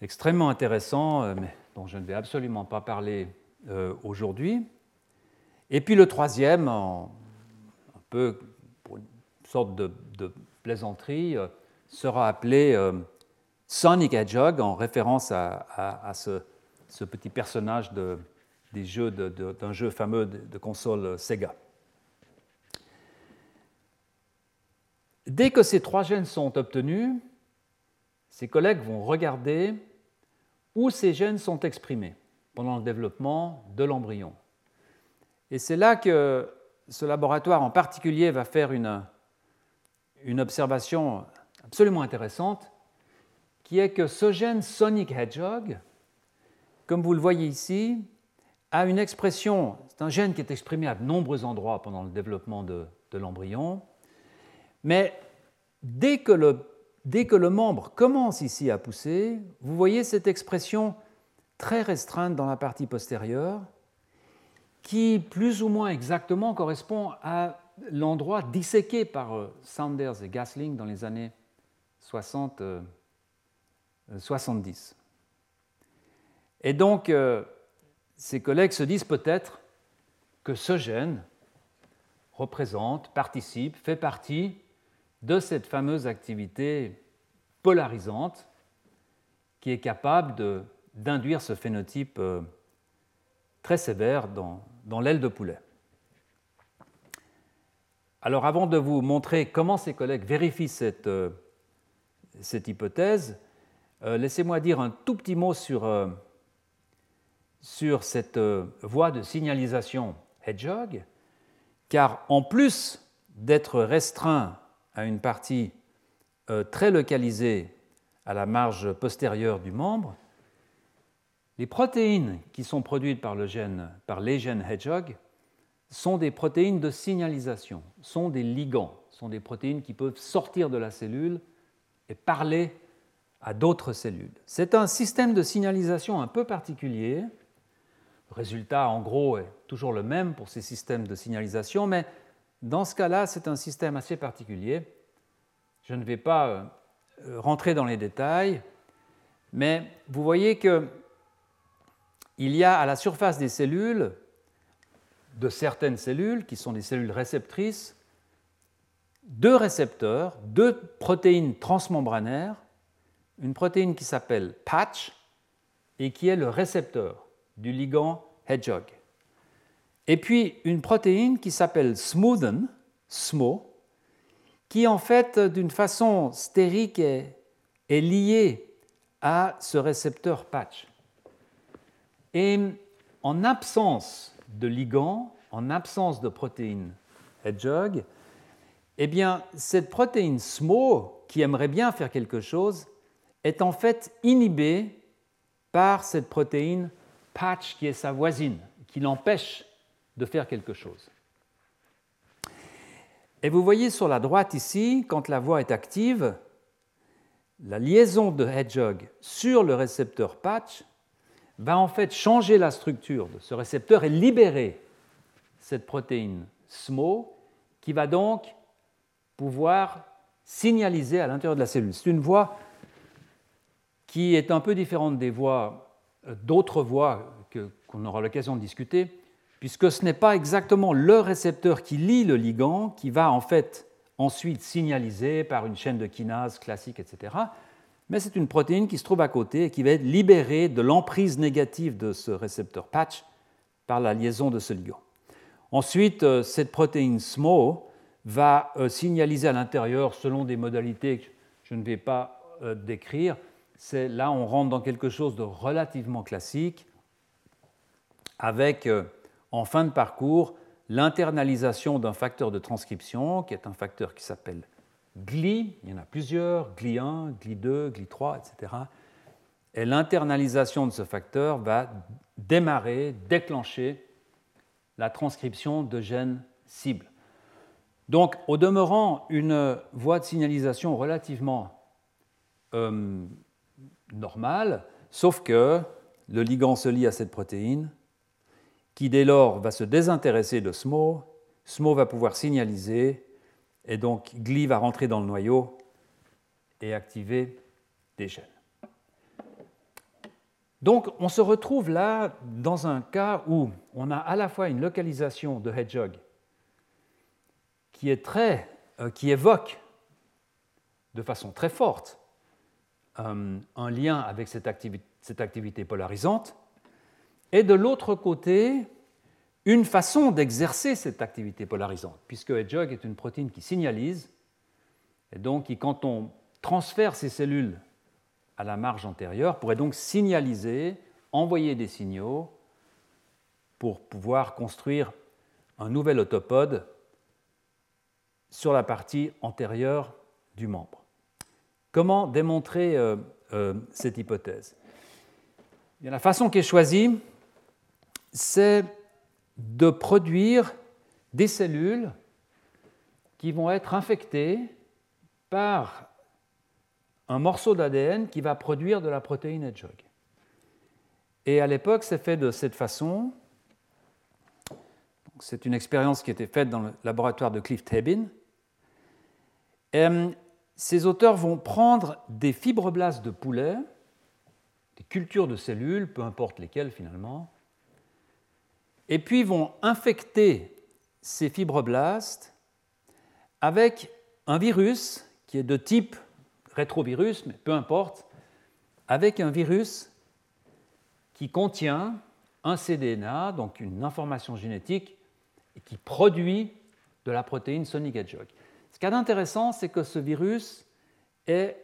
S2: extrêmement intéressants, euh, mais dont je ne vais absolument pas parler euh, aujourd'hui. Et puis le troisième, un peu pour une sorte de, plaisanterie, euh, sera appelé Sonic Hedgehog en référence à, ce, petit personnage d'un jeu fameux de console Sega. Dès que ces trois gènes sont obtenus, ces collègues vont regarder où ces gènes sont exprimés pendant le développement de l'embryon. Et c'est là que ce laboratoire en particulier va faire une, une observation absolument intéressante, qui est que ce gène Sonic Hedgehog, comme vous le voyez ici, a une expression, c'est un gène qui est exprimé à de nombreux endroits pendant le développement de, l'embryon, mais dès que, le, membre commence ici à pousser, vous voyez cette expression très restreinte dans la partie postérieure qui plus ou moins exactement correspond à l'endroit disséqué par euh, Sanders et Gasling dans les années 60, 70. Euh, et donc, euh, ces collègues se disent peut-être que ce gène représente, participe, fait partie de cette fameuse activité polarisante qui est capable d'induire ce phénotype euh, très sévère dans l'aile de poulet. Alors avant de vous montrer comment ces collègues vérifient cette, euh, cette hypothèse, euh, laissez-moi dire un tout petit mot sur, sur cette voie de signalisation hedgehog, car en plus d'être restreint à une partie euh, très localisée à la marge postérieure du membre, les protéines qui sont produites par, le gène, par les gènes hedgehog sont des protéines de signalisation, sont des ligands, sont des protéines qui peuvent sortir de la cellule et parler à d'autres cellules. C'est un système de signalisation un peu particulier. Le résultat, en gros, est toujours le même pour ces systèmes de signalisation, mais dans ce cas-là, c'est un système assez particulier. Je ne vais pas euh, rentrer dans les détails, mais vous voyez qu'il y a à la surface des cellules, de certaines cellules, qui sont des cellules réceptrices, deux récepteurs, deux protéines transmembranaires, une protéine qui s'appelle patch et qui est le récepteur du ligand hedgehog. Et puis une protéine qui s'appelle smoothen, SMO, qui en fait d'une façon stérique est, est liée à ce récepteur patch. Et en absence de ligand, en absence de protéine hedgehog, eh bien, cette protéine SMO, qui aimerait bien faire quelque chose, est en fait inhibée par cette protéine patch qui est sa voisine, qui l'empêche de faire quelque chose. Et vous voyez sur la droite ici, quand la voie est active, la liaison de Hedgehog sur le récepteur patch va en fait changer la structure de ce récepteur et libérer cette protéine SMO qui va donc pouvoir signaliser à l'intérieur de la cellule. C'est une voie qui est un peu différente des voies, euh, d'autres voies qu'on aura l'occasion de discuter, puisque ce n'est pas exactement le récepteur qui lie le ligand qui va en fait ensuite signaliser par une chaîne de kinase classique, etc. Mais c'est une protéine qui se trouve à côté et qui va être libérée de l'emprise négative de ce récepteur patch par la liaison de ce ligand. Ensuite, euh, cette protéine SMO va euh, signaliser à l'intérieur selon des modalités que je ne vais pas euh, décrire. C'est là on rentre dans quelque chose de relativement classique avec en fin de parcours l'internalisation d'un facteur de transcription qui est un facteur qui s'appelle GLI, il y en a plusieurs, GLI1, GLI2, GLI3, etc. Et l'internalisation de ce facteur va démarrer, déclencher la transcription de gènes cibles. Donc, au demeurant, une voie de signalisation relativement euh, normale, sauf que le ligand se lie à cette protéine, qui dès lors va se désintéresser de SMO, SMO va pouvoir signaliser, et donc GLI va rentrer dans le noyau et activer des gènes. Donc on se retrouve là dans un cas où on a à la fois une localisation de Hedgehog qui, euh, évoque de façon très forte euh, un lien avec cette activité polarisante, et de l'autre côté, une façon d'exercer cette activité polarisante, puisque Hedgehog est une protéine qui signalise, et donc qui, quand on transfère ces cellules à la marge antérieure, pourrait donc signaliser, envoyer des signaux pour pouvoir construire un nouvel autopode sur la partie antérieure du membre. Comment démontrer euh, euh, cette hypothèse? La façon qui est choisie, c'est de produire des cellules qui vont être infectées par un morceau d'ADN qui va produire de la protéine Hedgehog. Et à l'époque, c'est fait de cette façon. C'est une expérience qui été faite dans le laboratoire de Cliff Tabin. ces auteurs vont prendre des fibroblastes de poulet, des cultures de cellules, peu importe lesquelles finalement, et puis vont infecter ces fibroblastes avec un virus qui est de type rétrovirus, mais peu importe, avec un virus qui contient un cDNA, donc une information génétique, et qui produit de la protéine Sonic Hedgehog. Ce qui est intéressant, c'est que ce virus est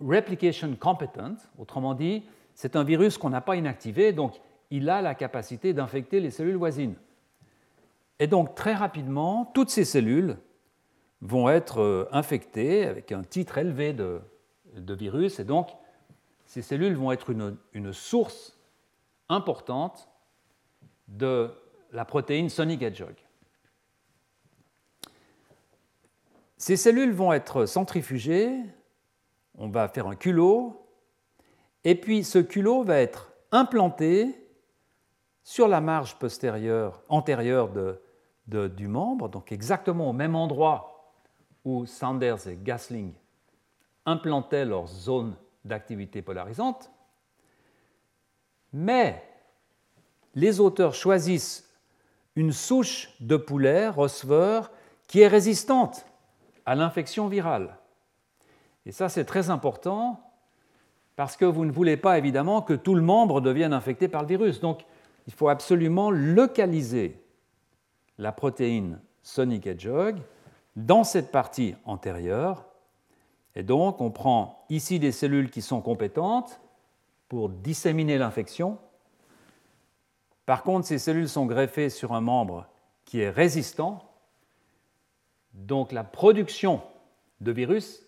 S2: replication competent, autrement dit, c'est un virus qu'on n'a pas inactivé, donc il a la capacité d'infecter les cellules voisines. Et donc très rapidement, toutes ces cellules vont être euh, infectées avec un titre élevé de, virus, et donc ces cellules vont être une, une, source importante de la protéine Sonic Hedgehog. Ces cellules vont être centrifugées, on va faire un culot, et puis ce culot va être implanté sur la marge postérieure, antérieure du membre, donc exactement au même endroit où Sanders et Gasling implantaient leur zone d'activité polarisante. Mais les auteurs choisissent une souche de poulet, receveur, qui est résistante à l'infection virale. Et ça, c'est très important parce que vous ne voulez pas évidemment que tout le membre devienne infecté par le virus. Il faut absolument localiser la protéine Sonic Hedgehog dans cette partie antérieure. Et donc, on prend ici des cellules qui sont compétentes pour disséminer l'infection. Par contre, ces cellules sont greffées sur un membre qui est résistant. Donc, la production de virus,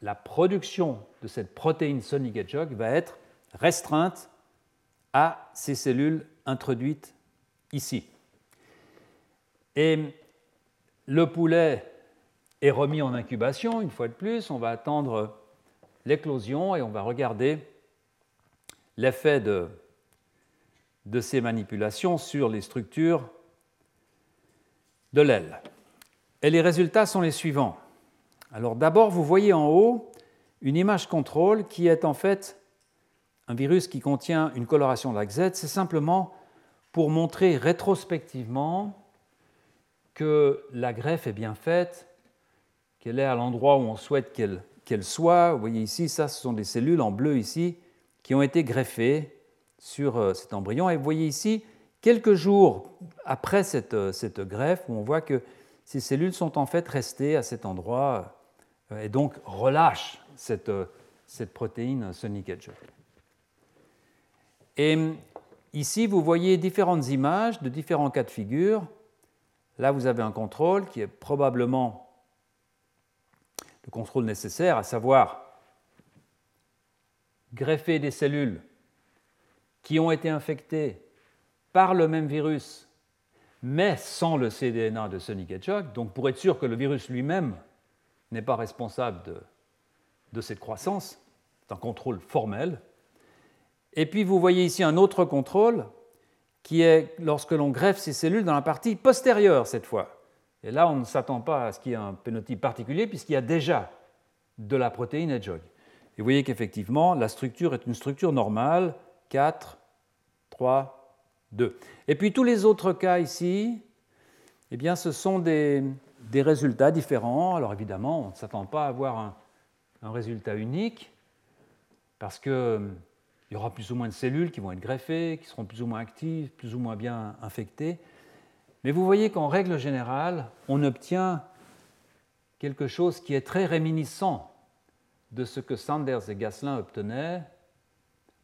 S2: la production de cette protéine Sonic Hedgehog va être restreinte à ces cellules introduite ici. Et le poulet est remis en incubation une fois de plus. On va attendre l'éclosion et on va regarder l'effet de, ces manipulations sur les structures de l'aile. Et les résultats sont les suivants. Alors d'abord, vous voyez en haut une image contrôle qui est en fait un virus qui contient une coloration de Z, c'est simplement pour montrer rétrospectivement que la greffe est bien faite, qu'elle est à l'endroit où on souhaite qu'elle soit. Vous voyez ici, ça, ce sont des cellules en bleu ici qui ont été greffées sur euh, cet embryon. Et vous voyez ici, quelques jours après cette, euh, cette greffe, où on voit qu'il ces cellules sont en fait restées à cet endroit euh, et donc relâchent cette, cette protéine Sonic Hedgehog. Et ici, vous voyez différentes images de différents cas de figure. Là, vous avez un contrôle qui est probablement le contrôle nécessaire, à savoir greffer des cellules qui ont été infectées par le même virus, mais sans le cDNA de Sonic Hedgehog, donc pour être sûr que le virus lui-même n'est pas responsable de, de cette croissance, c'est un contrôle formel. Et puis vous voyez ici un autre contrôle qui est lorsque l'on greffe ces cellules dans la partie postérieure cette fois. Et là, on ne s'attend pas à ce qu'il y ait un pénotype particulier puisqu'il y a déjà de la protéine Hedgehog. Et vous voyez qu'effectivement, la structure est une structure normale, 4, 3, 2. Et puis tous les autres cas ici, eh bien, ce sont des, résultats différents. Alors évidemment, on ne s'attend pas à avoir un, résultat unique, parce qu'il euh, y aura plus ou moins de cellules qui vont être greffées, qui seront plus ou moins actives, plus ou moins bien infectées. Mais vous voyez qu'en règle générale, on obtient quelque chose qui est très réminiscent de ce que Sanders et Gaslin obtenaient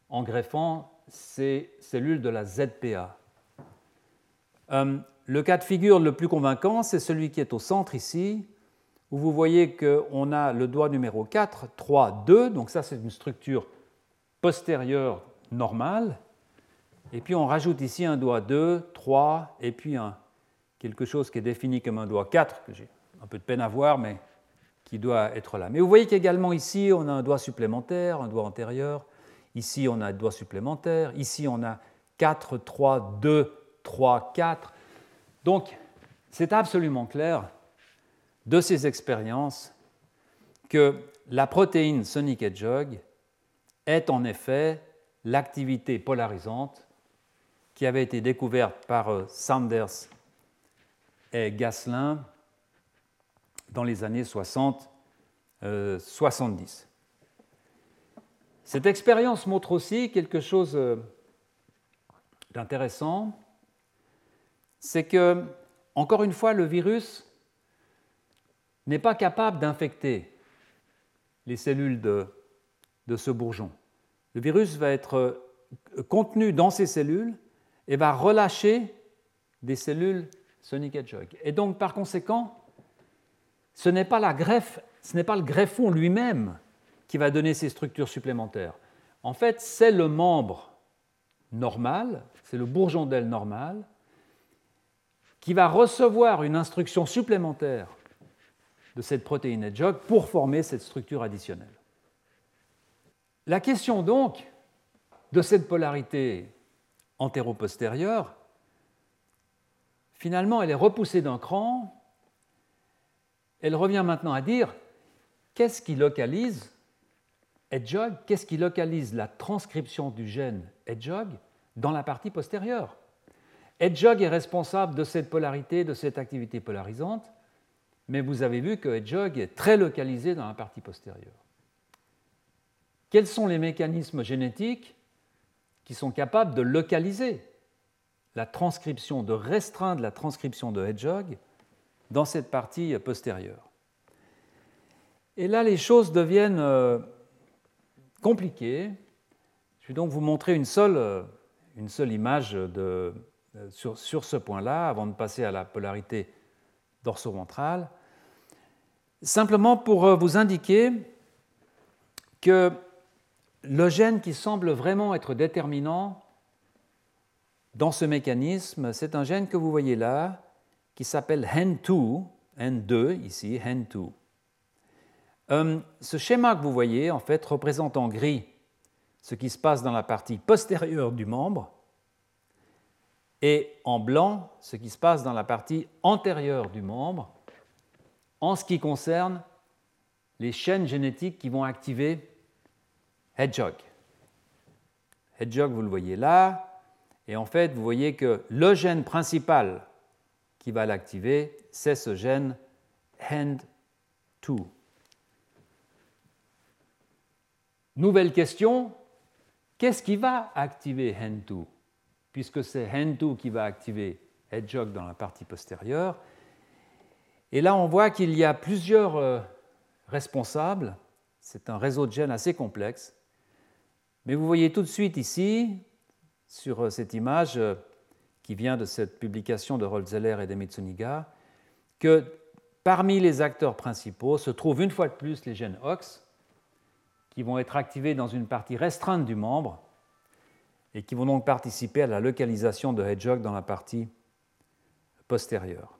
S2: en greffant ces cellules de la ZPA. Euh, le cas de figure le plus convaincant, c'est celui qui est au centre ici, où vous voyez qu'on a le doigt numéro 4, 3, 2, donc ça c'est une structure postérieure normale, et puis on rajoute ici un doigt 2, 3, et puis un, quelque chose qui est défini comme un doigt 4, que j'ai un peu de peine à voir, mais qui doit être là. Mais vous voyez qu'également ici, on a un doigt supplémentaire, un doigt antérieur. Ici, on a un doigt supplémentaire. Ici, on a 4, 3, 2, 3, 4. Donc, c'est absolument clair de ces expériences que la protéine Sonic Hedgehog est en effet l'activité polarisante qui avait été découverte par euh, Sanders et Gaslin dans les années 60-70. Euh, Cette expérience montre aussi quelque chose euh, d'intéressant, c'est que, encore une fois, le virus n'est pas capable d'infecter les cellules de, de, ce bourgeon. Le virus va être euh, contenu dans ces cellules et va relâcher des cellules Sonic Hedgehog. Et donc, par conséquent, ce n'est pas la greffe, ce n'est pas le greffon lui-même qui va donner ces structures supplémentaires. En fait, c'est le membre normal, c'est le bourgeon d'aile normal, qui va recevoir une instruction supplémentaire de cette protéine hedgehog pour former cette structure additionnelle. La question donc de cette polarité antéro-postérieure, finalement, elle est repoussée d'un cran elle revient maintenant à dire qu'est-ce qui localise Hedgehog, qu'est-ce qui localise la transcription du gène Hedgehog dans la partie postérieure? Hedgehog est responsable de cette polarité, de cette activité polarisante, mais vous avez vu que Hedgehog est très localisé dans la partie postérieure. Quels sont les mécanismes génétiques qui sont capables de localiser la transcription, de restreindre la transcription de Hedgehog dans cette partie postérieure? Et là, les choses deviennent euh, compliquées. Je vais donc vous montrer une seule, euh, image euh, sur, sur, ce point-là, avant de passer à la polarité dorso-ventrale. Simplement pour vous indiquer que le gène qui semble vraiment être déterminant dans ce mécanisme, c'est un gène que vous voyez là, qui s'appelle HEN2, N2 ici, HEN2. Euh, ce schéma que vous voyez, en fait, représente en gris ce qui se passe dans la partie postérieure du membre et en blanc ce qui se passe dans la partie antérieure du membre en ce qui concerne les chaînes génétiques qui vont activer Hedgehog. Hedgehog, vous le voyez là, et en fait, vous voyez que le gène principal qui va l'activer, c'est ce gène HEND2. Nouvelle question, qu'est-ce qui va activer HEND2 Puisque c'est HEND2 qui va activer Hedgehog dans la partie postérieure, Et là, on voit qu'il y a plusieurs euh, responsables. C'est un réseau de gènes assez complexe. Mais vous voyez tout de suite ici, sur euh, cette image euh, qui vient de cette publication de Rolzeller et de Mitsuniga, que parmi les acteurs principaux se trouvent une fois de plus les gènes OX, qui vont être activés dans une partie restreinte du membre et qui vont donc participer à la localisation de Hedgehog dans la partie postérieure.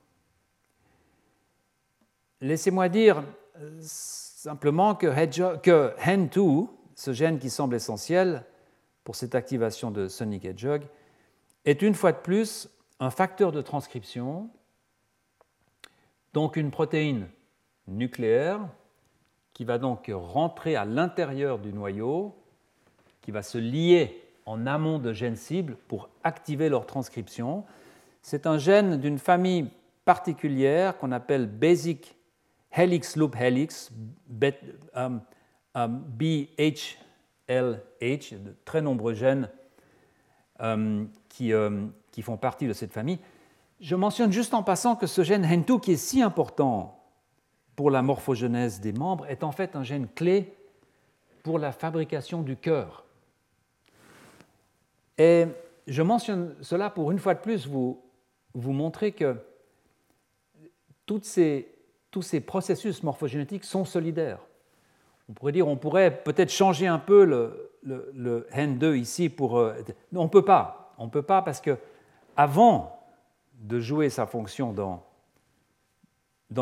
S2: Laissez-moi dire euh, simplement que, HEN2, ce gène qui semble essentiel pour cette activation de Sonic Hedgehog, est une fois de plus un facteur de transcription, donc une protéine nucléaire qui va donc rentrer à l'intérieur du noyau, qui va se lier en amont de gènes cibles pour activer leur transcription. C'est un gène d'une famille particulière qu'on appelle Basic helix loop helix, BHLH, de très nombreux gènes qui, um, qui, font partie de cette famille. Je mentionne juste en passant que ce gène HEN2, qui est si important pour la morphogenèse des membres, est en fait un gène clé pour la fabrication du cœur. Et je mentionne cela pour une fois de plus vous, montrer que tous ces processus morphogénétiques sont solidaires. On pourrait dire, on pourrait peut-être changer un peu le, le, N2 ici pour. Euh, on ne peut pas. On ne peut pas parce que avant de jouer sa fonction dans,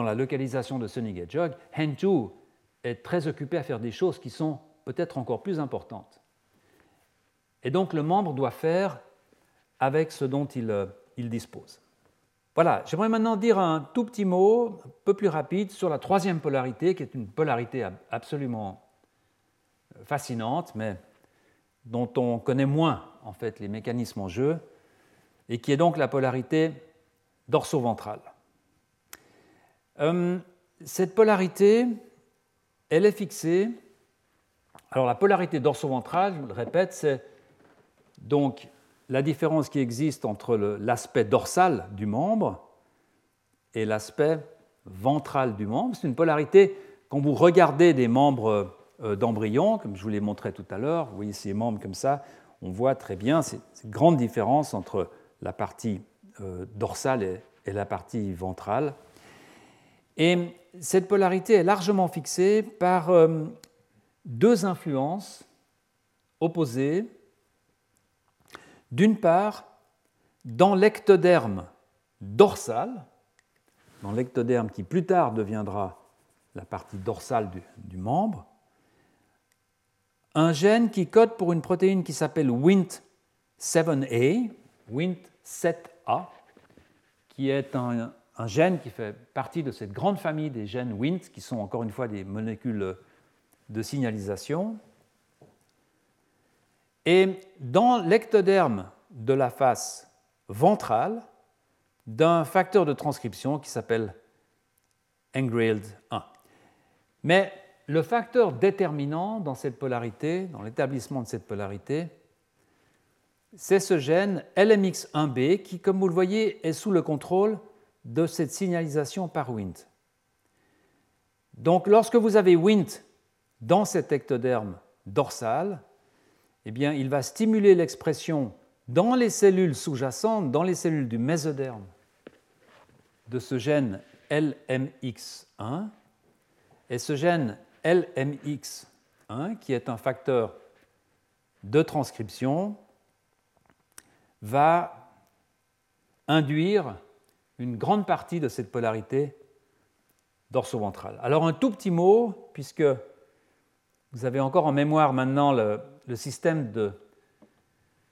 S2: la localisation de Sonic Hedgehog, N2 est très occupé à faire des choses qui sont peut-être encore plus importantes. Et donc le membre doit faire avec ce dont il, euh, il dispose. Voilà, j'aimerais maintenant dire un tout petit mot, un peu plus rapide, sur la troisième polarité, qui est une polarité absolument euh, fascinante, mais dont on connaît moins en fait les mécanismes en jeu, et qui est donc la polarité dorso-ventrale. Euh, cette polarité, elle est fixée. Alors la polarité dorso-ventrale, je le répète, c'est donc la différence qui existe entre l'aspect dorsal du membre et l'aspect ventral du membre. C'est une polarité, quand vous regardez des membres euh, d'embryon, comme je vous l'ai montré tout à l'heure, vous voyez ces membres comme ça, on voit très bien cette, grande différence entre la partie euh, dorsale et, la partie ventrale. Et cette polarité est largement fixée par euh, deux influences opposées d'une part, dans l'ectoderme dorsal, dans l'ectoderme qui plus tard deviendra la partie dorsale du, membre, un gène qui code pour une protéine qui s'appelle WNT7A, WNT7A, qui est un, gène qui fait partie de cette grande famille des gènes WNT, qui sont encore une fois des molécules de signalisation, et dans l'ectoderme de la face ventrale d'un facteur de transcription qui s'appelle engrailed 1. Mais le facteur déterminant dans cette polarité, dans l'établissement de cette polarité, c'est ce gène LMX1B qui, comme vous le voyez, est sous le contrôle de cette signalisation par Wnt. Donc lorsque vous avez Wnt dans cet ectoderme dorsal, eh bien, il va stimuler l'expression dans les cellules sous-jacentes, dans les cellules du mésoderme, de ce gène LMX1. Et ce gène LMX1, qui est un facteur de transcription, va induire une grande partie de cette polarité dorso-ventrale. Alors un tout petit mot, puisque vous avez encore en mémoire maintenant le, le système de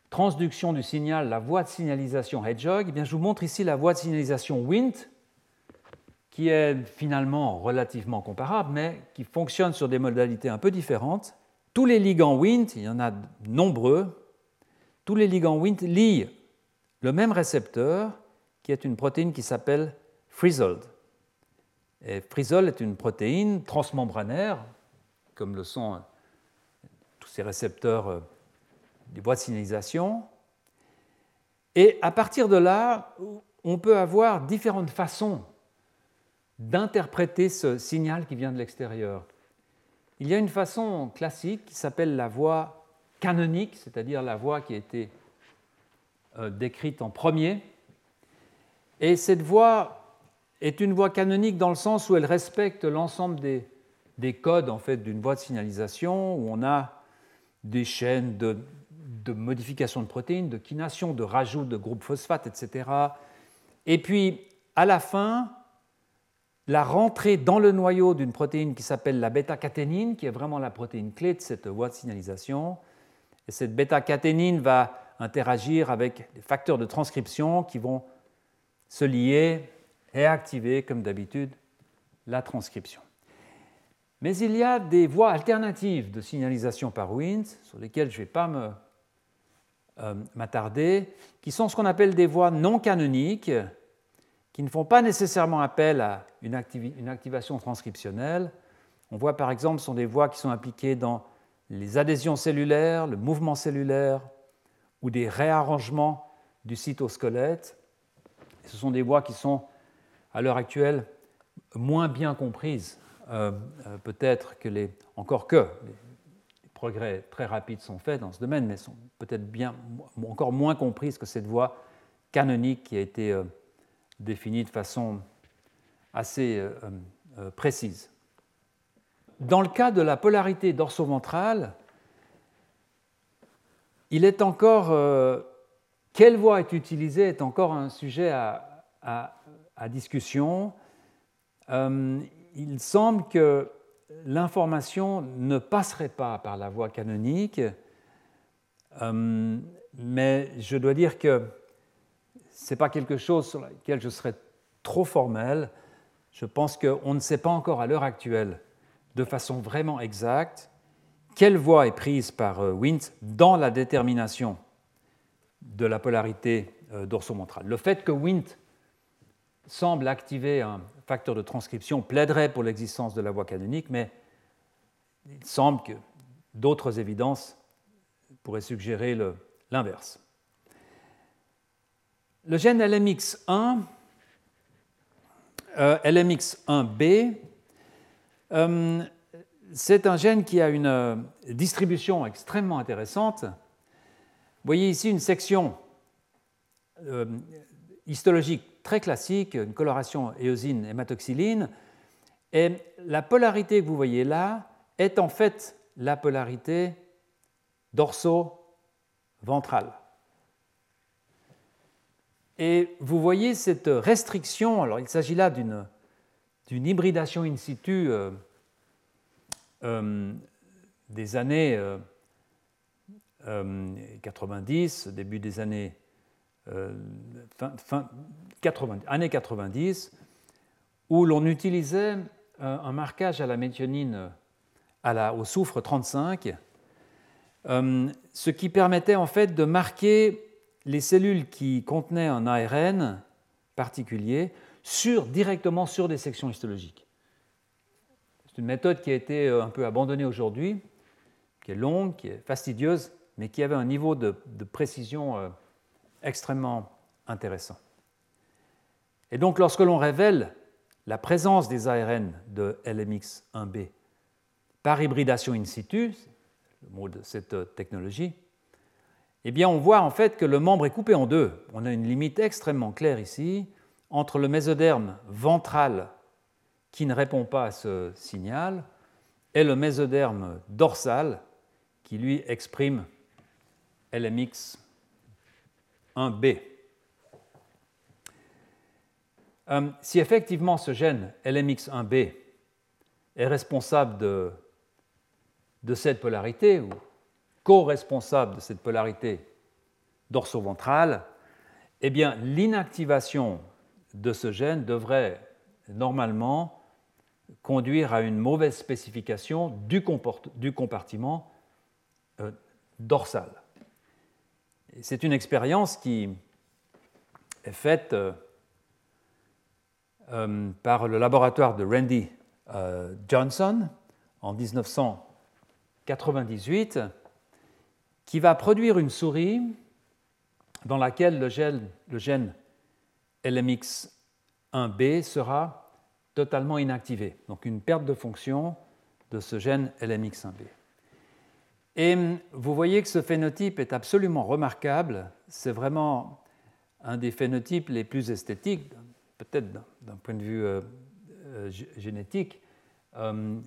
S2: transduction du signal, la voie de signalisation Hedgehog, eh bien, je vous montre ici la voie de signalisation WINT, qui est finalement relativement comparable, mais qui fonctionne sur des modalités un peu différentes. Tous les ligands WINT, il y en a nombreux, tous les ligands WINT lient le même récepteur, qui est une protéine qui s'appelle Frizzled. Et Frizzled est une protéine transmembranaire, comme le sont ces récepteurs euh, des voies de signalisation. Et à partir de là, on peut avoir différentes façons d'interpréter ce signal qui vient de l'extérieur. Il y a une façon classique qui s'appelle la voie canonique, c'est-à-dire la voie qui a été euh, décrite en premier. Et cette voie est une voie canonique dans le sens où elle respecte l'ensemble des, des, codes en fait, d'une voie de signalisation, où on a des chaînes de, modification de protéines, de kination, de rajout de groupes phosphates, etc. Et puis, à la fin, la rentrée dans le noyau d'une protéine qui s'appelle la bêta-caténine, qui est vraiment la protéine clé de cette voie de signalisation. Et cette bêta-caténine va interagir avec des facteurs de transcription qui vont se lier et activer, comme d'habitude, la transcription. Mais il y a des voies alternatives de signalisation par Wnt, sur lesquelles je ne vais pas euh, m'attarder, qui sont ce qu'on appelle des voies non canoniques, qui ne font pas nécessairement appel à une, activation transcriptionnelle. On voit par exemple, ce sont des voies qui sont impliquées dans les adhésions cellulaires, le mouvement cellulaire ou des réarrangements du cytosquelette. Ce sont des voies qui sont, à l'heure actuelle, moins bien comprises, euh, euh, peut-être que les. Encore que les progrès très rapides sont faits dans ce domaine, mais sont peut-être bien encore moins comprises que cette voie canonique qui a été euh, définie de façon assez précise. Dans le cas de la polarité dorso-ventrale, il est encore. Quelle voie est utilisée est encore un sujet à, discussion. Il semble que l'information ne passerait pas par la voie canonique, mais je dois dire que ce n'est pas quelque chose sur lequel je serais trop formel. Je pense qu'on ne sait pas encore à l'heure actuelle, de façon vraiment exacte, quelle voie est prise par euh, Wnt dans la détermination de la polarité euh, dorsoventrale. Le fait que Wnt semble activer un facteur de transcription plaiderait pour l'existence de la voie canonique, mais il semble que d'autres évidences pourraient suggérer l'inverse. Le gène LMX1, euh, LMX1B, euh, c'est un gène qui a une euh, distribution extrêmement intéressante. Vous voyez ici une section histologique très classique, une coloration éosine hématoxyline, et la polarité que vous voyez là est en fait la polarité dorso-ventrale. Et vous voyez cette restriction, alors il s'agit là d'une, hybridation in situ euh, euh, des années 90, euh, début des années, fin, 90, années 90, où l'on utilisait un marquage à la méthionine au soufre 35, ce qui permettait en fait de marquer les cellules qui contenaient un ARN particulier sur, directement sur des sections histologiques. C'est une méthode qui a été euh, un peu abandonnée aujourd'hui, qui est longue, qui est fastidieuse, mais qui avait un niveau de, précision euh, extrêmement intéressant. Et donc lorsque l'on révèle la présence des ARN de LMX1B par hybridation in situ, le mot de cette euh, technologie, eh bien, on voit en fait que le membre est coupé en deux. On a une limite extrêmement claire ici entre le mésoderme ventral qui ne répond pas à ce signal et le mésoderme dorsal qui lui exprime LMX 1B. Euh, si effectivement ce gène LMX1B est responsable de, cette polarité, ou co-responsable de cette polarité dorso-ventrale, eh bien, l'inactivation de ce gène devrait normalement conduire à une mauvaise spécification du, compartiment euh, dorsal. C'est une expérience qui est faite euh, euh, par le laboratoire de Randy Johnson en 1998 qui va produire une souris dans laquelle le gène, LMX1B sera totalement inactivé, donc une perte de fonction de ce gène LMX1B. Et vous voyez que ce phénotype est absolument remarquable, c'est vraiment un des phénotypes les plus esthétiques, peut-être d'un point de vue euh, euh, génétique, euh,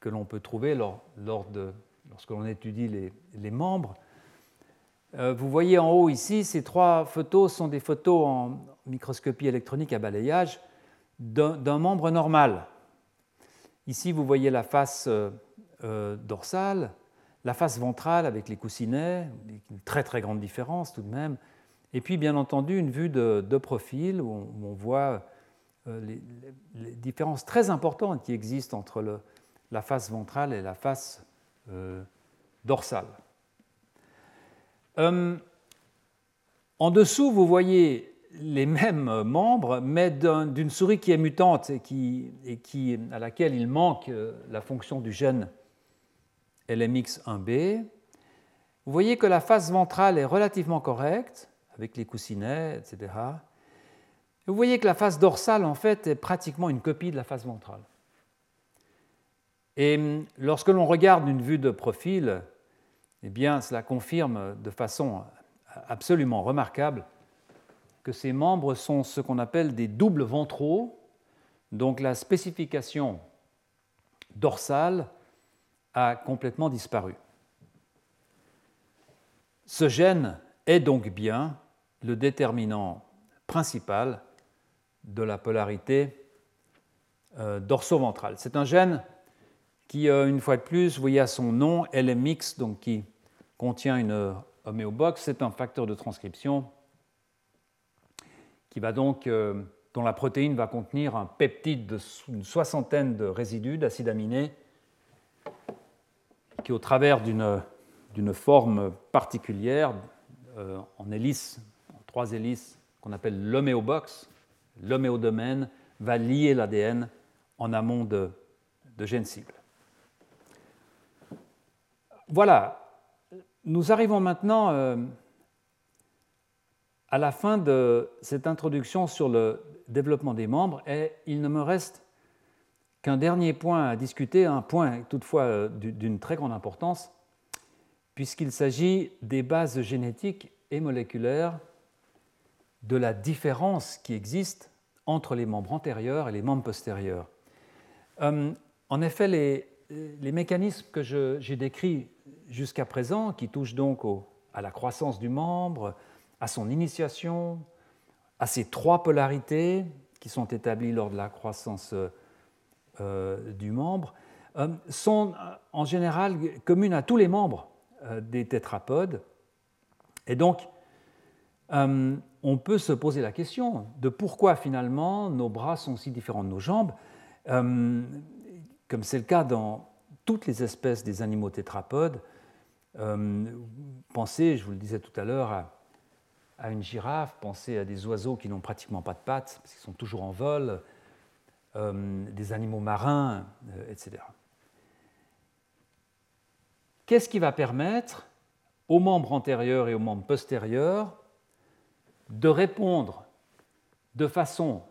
S2: que l'on peut trouver lors, lorsque l'on étudie les, les membres. vous voyez en haut ici, ces trois photos sont des photos en microscopie électronique à balayage d'un membre normal. Ici, vous voyez la face dorsale, la face ventrale avec les coussinets, une très très grande différence tout de même, et puis bien entendu une vue de, profil où on, voit euh, les, différences très importantes qui existent entre la face ventrale et la face euh, dorsale. Euh, en dessous, vous voyez les mêmes membres, mais d'une souris qui est mutante et, à laquelle il manque la fonction du gène LMX1B. Vous voyez que la face ventrale est relativement correcte, avec les coussinets, etc. vous voyez que la face dorsale, en fait, est pratiquement une copie de la face ventrale. Et hum, lorsque l'on regarde une vue de profil, eh bien, cela confirme de façon absolument remarquable que ces membres sont ce qu'on appelle des doubles ventraux, donc la spécification dorsale a complètement disparu. Ce gène est donc bien le déterminant principal de la polarité euh, dorso-ventrale. C'est un gène qui, euh, une fois de plus, vous voyez à son nom, LMX, donc qui contient une homéobox, c'est un facteur de transcription qui va donc, euh, dont la protéine va contenir un peptide d'une soixantaine de résidus d'acides aminés qui, au travers d'une forme particulière, euh, en hélice, en trois hélices, qu'on appelle l'homéobox, l'homéodomaine, va lier l'ADN en amont de, de gènes cibles. Voilà, nous arrivons maintenant euh, à la fin de cette introduction sur le développement des membres et il ne me reste qu'un dernier point à discuter, un point toutefois euh, d'une très grande importance, puisqu'il s'agit des bases génétiques et moléculaires de la différence qui existe entre les membres antérieurs et les membres postérieurs. Euh, en effet, les, mécanismes que j'ai décrits jusqu'à présent, qui touchent donc à la croissance du membre, à son initiation, à ces trois polarités qui sont établies lors de la croissance euh, du membre euh, sont euh, en général communes à tous les membres des tétrapodes. Et donc, on peut se poser la question de pourquoi finalement nos bras sont si différents de nos jambes, comme c'est le cas dans toutes les espèces des animaux tétrapodes. pensez, je vous le disais tout à l'heure, à, une girafe, pensez à des oiseaux qui n'ont pratiquement pas de pattes, parce qu'ils sont toujours en vol, euh, des animaux marins, euh, etc. Qu'est-ce qui va permettre aux membres antérieurs et aux membres postérieurs de répondre de façon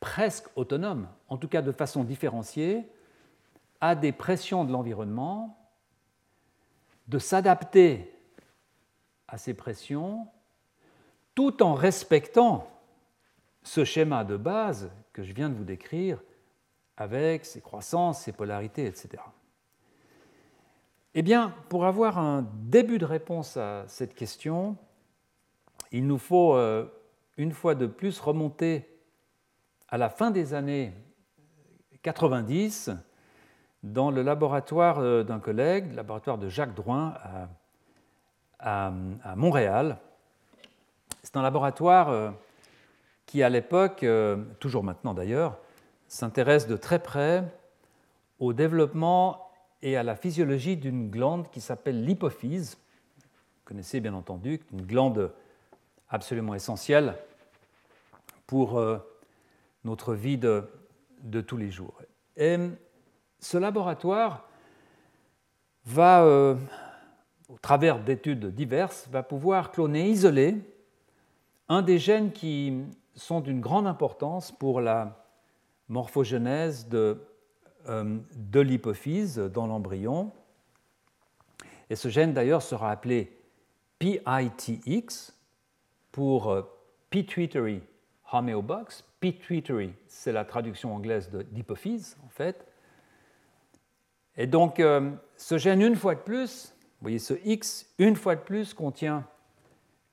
S2: presque autonome, en tout cas de façon différenciée, à des pressions de l'environnement, de s'adapter à ces pressions tout en respectant ce schéma de base que je viens de vous décrire, avec ses croissances, ses polarités, etc. Eh bien, pour avoir un début de réponse à cette question, il nous faut euh, une fois de plus remonter à la fin des années 90 dans le laboratoire euh, d'un collègue, le laboratoire de Jacques Drouin à, Montréal. C'est un laboratoire euh, qui à l'époque, euh, toujours maintenant d'ailleurs, s'intéresse de très près au développement et à la physiologie d'une glande qui s'appelle l'hypophyse. Vous connaissez bien entendu une glande absolument essentielle pour euh, notre vie de, tous les jours. Et ce laboratoire va, euh, au travers d'études diverses, va pouvoir cloner, isoler un des gènes qui sont d'une grande importance pour la morphogenèse de, euh, de l'hypophyse dans l'embryon. Et ce gène d'ailleurs sera appelé PITX pour euh, Pituitary Homeobox. Pituitary, c'est la traduction anglaise d'hypophyse en fait. Et donc euh, ce gène, une fois de plus, vous voyez ce X, une fois de plus, contient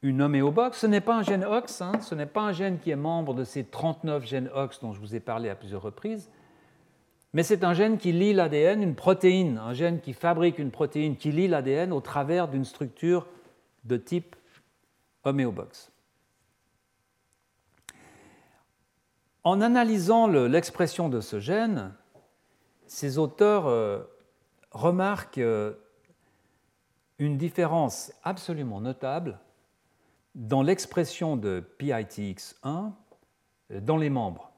S2: une homéobox. Ce n'est pas un gène OX, hein. ce n'est pas un gène qui est membre de ces 39 gènes OX dont je vous ai parlé à plusieurs reprises, mais c'est un gène qui lie l'ADN, une protéine, un gène qui fabrique une protéine qui lie l'ADN au travers d'une structure de type homéobox. En analysant l'expression de ce gène, ces auteurs euh, remarquent euh, une différence absolument notable dans l'expression de PITX1 dans les membres.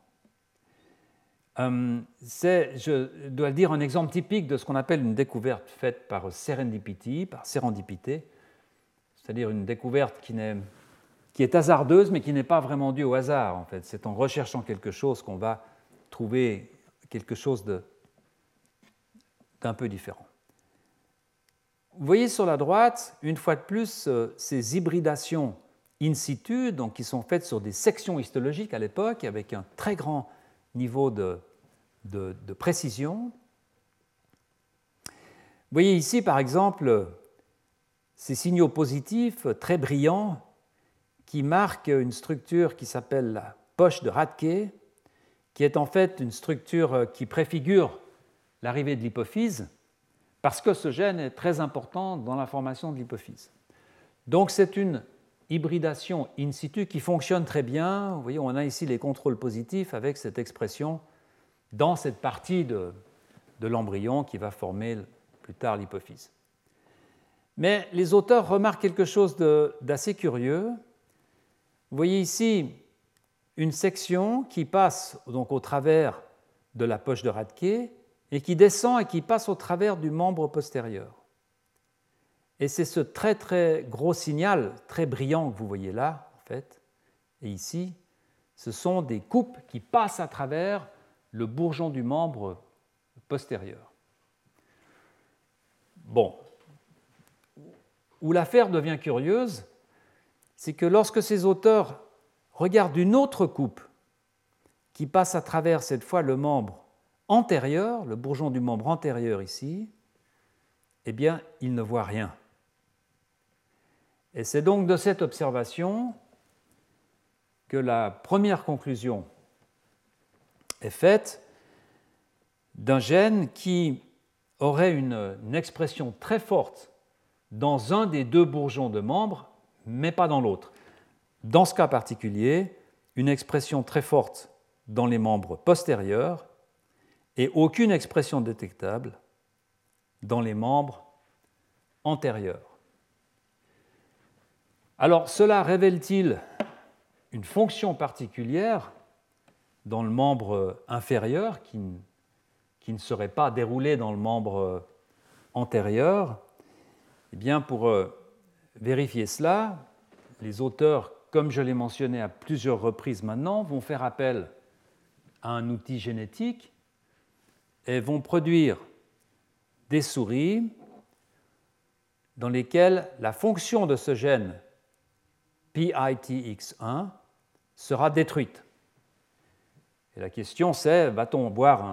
S2: Euh, c'est, je dois dire, un exemple typique de ce qu'on appelle une découverte faite par serendipity, par sérendipité, c'est-à-dire une découverte qui, qui est hasardeuse mais qui n'est pas vraiment due au hasard en fait. C'est en recherchant quelque chose qu'on va trouver quelque chose d'un peu différent. Vous voyez sur la droite, une fois de plus, euh, ces hybridations in situ, donc qui sont faites sur des sections histologiques à l'époque, avec un très grand niveau de, de, précision. Vous voyez ici, par exemple, ces signaux positifs très brillants qui marquent une structure qui s'appelle la poche de Radke, qui est en fait une structure qui préfigure l'arrivée de l'hypophyse parce que ce gène est très important dans la formation de l'hypophyse. Donc c'est une hybridation in situ qui fonctionne très bien. Vous voyez, on a ici les contrôles positifs avec cette expression dans cette partie de, l'embryon qui va former plus tard l'hypophyse. Mais les auteurs remarquent quelque chose d'assez curieux. Vous voyez ici une section qui passe donc au travers de la poche de Radke et qui descend et qui passe au travers du membre postérieur. Et c'est ce très très gros signal, très brillant que vous voyez là, en fait, et ici, ce sont des coupes qui passent à travers le bourgeon du membre postérieur. Bon, où l'affaire devient curieuse, c'est que lorsque ces auteurs regardent une autre coupe qui passe à travers cette fois le membre antérieur, le bourgeon du membre antérieur ici, eh bien, il ne voit rien. Et c'est donc de cette observation que la première conclusion est faite d'un gène qui aurait une, expression très forte dans un des deux bourgeons de membre, mais pas dans l'autre. Dans ce cas particulier, une expression très forte dans les membres postérieurs et aucune expression détectable dans les membres antérieurs. Alors cela révèle-t-il une fonction particulière dans le membre inférieur qui, ne serait pas déroulée dans le membre antérieur? Eh bien, pour euh, vérifier cela, les auteurs, comme je l'ai mentionné à plusieurs reprises maintenant, vont faire appel à un outil génétique et vont produire des souris dans lesquelles la fonction de ce gène PITX1 sera détruite. Et la question c'est, va-t-on voir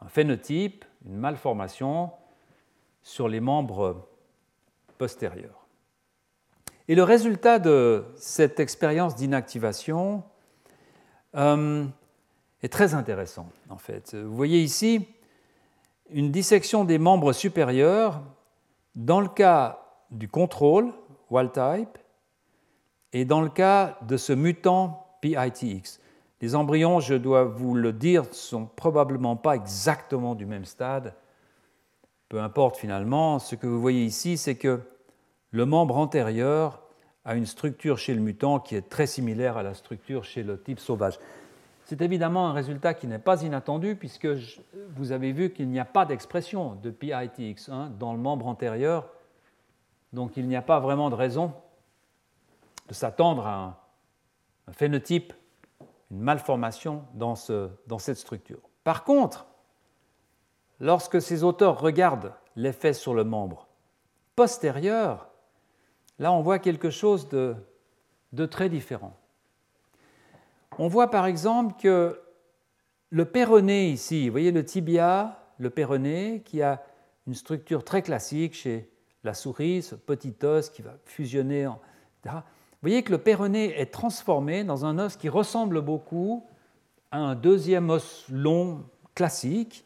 S2: un, phénotype, une malformation sur les membres postérieurs? Et le résultat de cette expérience d'inactivation euh, est très intéressant, en fait. Vous voyez ici une dissection des membres supérieurs dans le cas du contrôle, wild type, et dans le cas de ce mutant PITX. Les embryons, je dois vous le dire, ne sont probablement pas exactement du même stade. Peu importe finalement, ce que vous voyez ici, c'est que le membre antérieur a une structure chez le mutant qui est très similaire à la structure chez le type sauvage. C'est évidemment un résultat qui n'est pas inattendu puisque vous avez vu qu'il n'y a pas d'expression de PITX1 dans le membre antérieur, donc il n'y a pas vraiment de raison de s'attendre à un, phénotype une malformation dans, cette structure. Par contre, lorsque ces auteurs regardent l'effet sur le membre postérieur, là on voit quelque chose de, très différent. On voit par exemple que le péroné ici, vous voyez le tibia, le péroné, qui a une structure très classique chez la souris, ce petit os qui va fusionner, en. Vous voyez que le péroné est transformé dans un os qui ressemble beaucoup à un deuxième os long classique.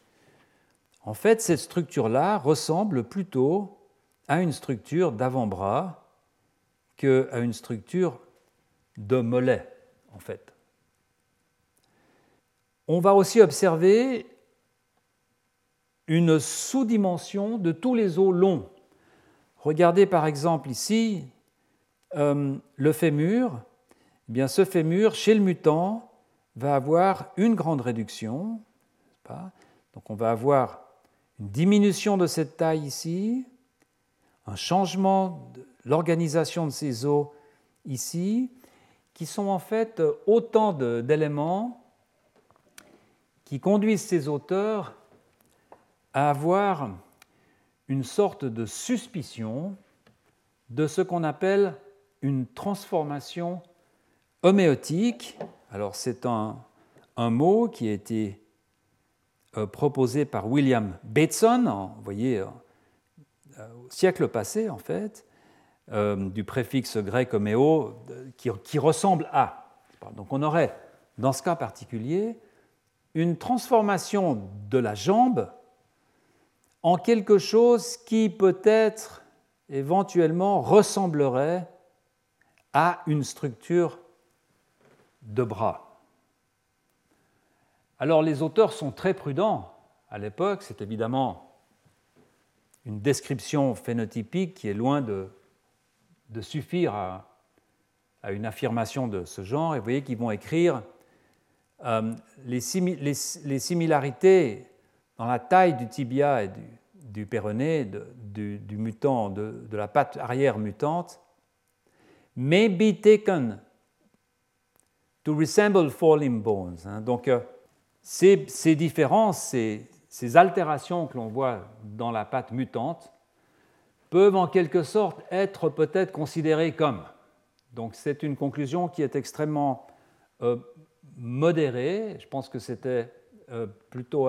S2: En fait, cette structure-là ressemble plutôt à une structure d'avant-bras qu'à une structure de mollet, en fait. On va aussi observer une sous-dimension de tous les os longs. Regardez par exemple ici euh, le fémur. Eh bien, ce fémur, chez le mutant, va avoir une grande réduction. Donc on va avoir une diminution de cette taille ici, un changement de l'organisation de ces os ici, qui sont en fait autant d'éléments qui conduisent ces auteurs à avoir une sorte de suspicion de ce qu'on appelle une transformation homéotique. Alors c'est un, mot qui a été euh, proposé par William Bateson, vous voyez, euh, au siècle passé en fait, euh, du préfixe grec homéo qui, qui ressemble à. Donc on aurait, dans ce cas particulier, une transformation de la jambe en quelque chose qui peut-être éventuellement ressemblerait à une structure de bras. Alors les auteurs sont très prudents à l'époque, c'est évidemment une description phénotypique qui est loin de, suffire à, une affirmation de ce genre, et vous voyez qu'ils vont écrire euh, les, similarités dans la taille du tibia et du, du péroné, du, mutant, de, la patte arrière mutante, may be taken to resemble falling bones. Hein. Donc, euh, ces, ces, différences, ces, altérations que l'on voit dans la patte mutante, peuvent en quelque sorte être peut-être considérées comme. Donc, c'est une conclusion qui est extrêmement euh, modérée. Je pense que c'était euh, plutôt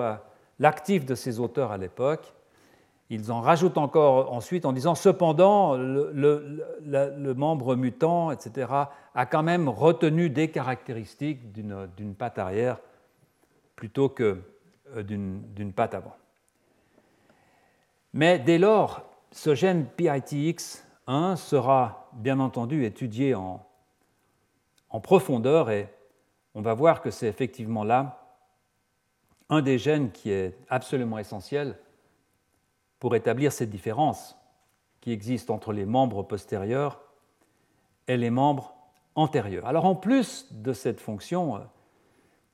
S2: l'actif de ces auteurs à l'époque. Ils en rajoutent encore ensuite en disant cependant, le, membre mutant, etc., a quand même retenu des caractéristiques d'une patte arrière plutôt que euh, d'une patte avant. Mais dès lors, ce gène PITX1 sera bien entendu étudié en, en profondeur et on va voir que c'est effectivement là un des gènes qui est absolument essentiel pour établir cette différence qui existe entre les membres postérieurs et les membres antérieurs. Alors en plus de cette fonction,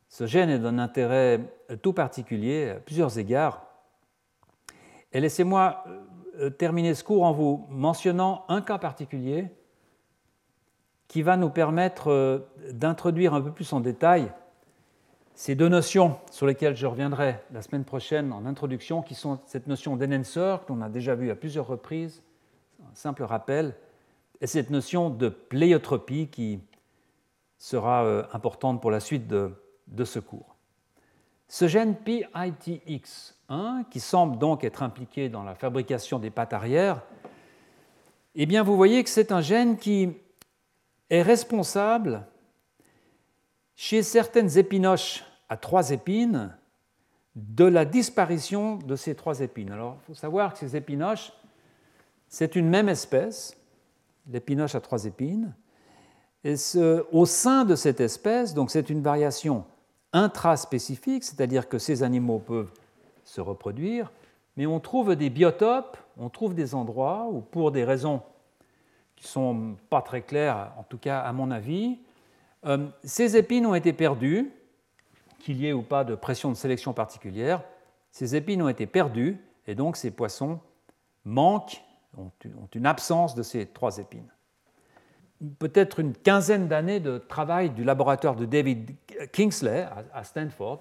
S2: ce gène est d'un intérêt tout particulier à plusieurs égards. Et laissez-moi euh, terminer ce cours en vous mentionnant un cas particulier qui va nous permettre euh, d'introduire un peu plus en détail ces deux notions sur lesquelles je reviendrai la semaine prochaine en introduction, qui sont cette notion d'enhancer, qu'on a déjà vu à plusieurs reprises, un simple rappel, et cette notion de pléiotropie qui sera euh, importante pour la suite de, ce cours. Ce gène PITX1, qui semble donc être impliqué dans la fabrication des pattes arrière, eh bien vous voyez que c'est un gène qui est responsable chez certaines épinoches à trois épines de la disparition de ces trois épines. Alors, il faut savoir que ces épinoches, c'est une même espèce, l'épinoche à trois épines, et au sein de cette espèce, donc c'est une variation intraspécifique, c'est-à-dire que ces animaux peuvent se reproduire, mais on trouve des biotopes, on trouve des endroits où, pour des raisons qui ne sont pas très claires, en tout cas à mon avis, euh, ces épines ont été perdues, qu'il y ait ou pas de pression de sélection particulière, ces épines ont été perdues et donc ces poissons manquent, ont une absence de ces trois épines. Peut-être une quinzaine d'années de travail du laboratoire de David Kingsley, à Stanford,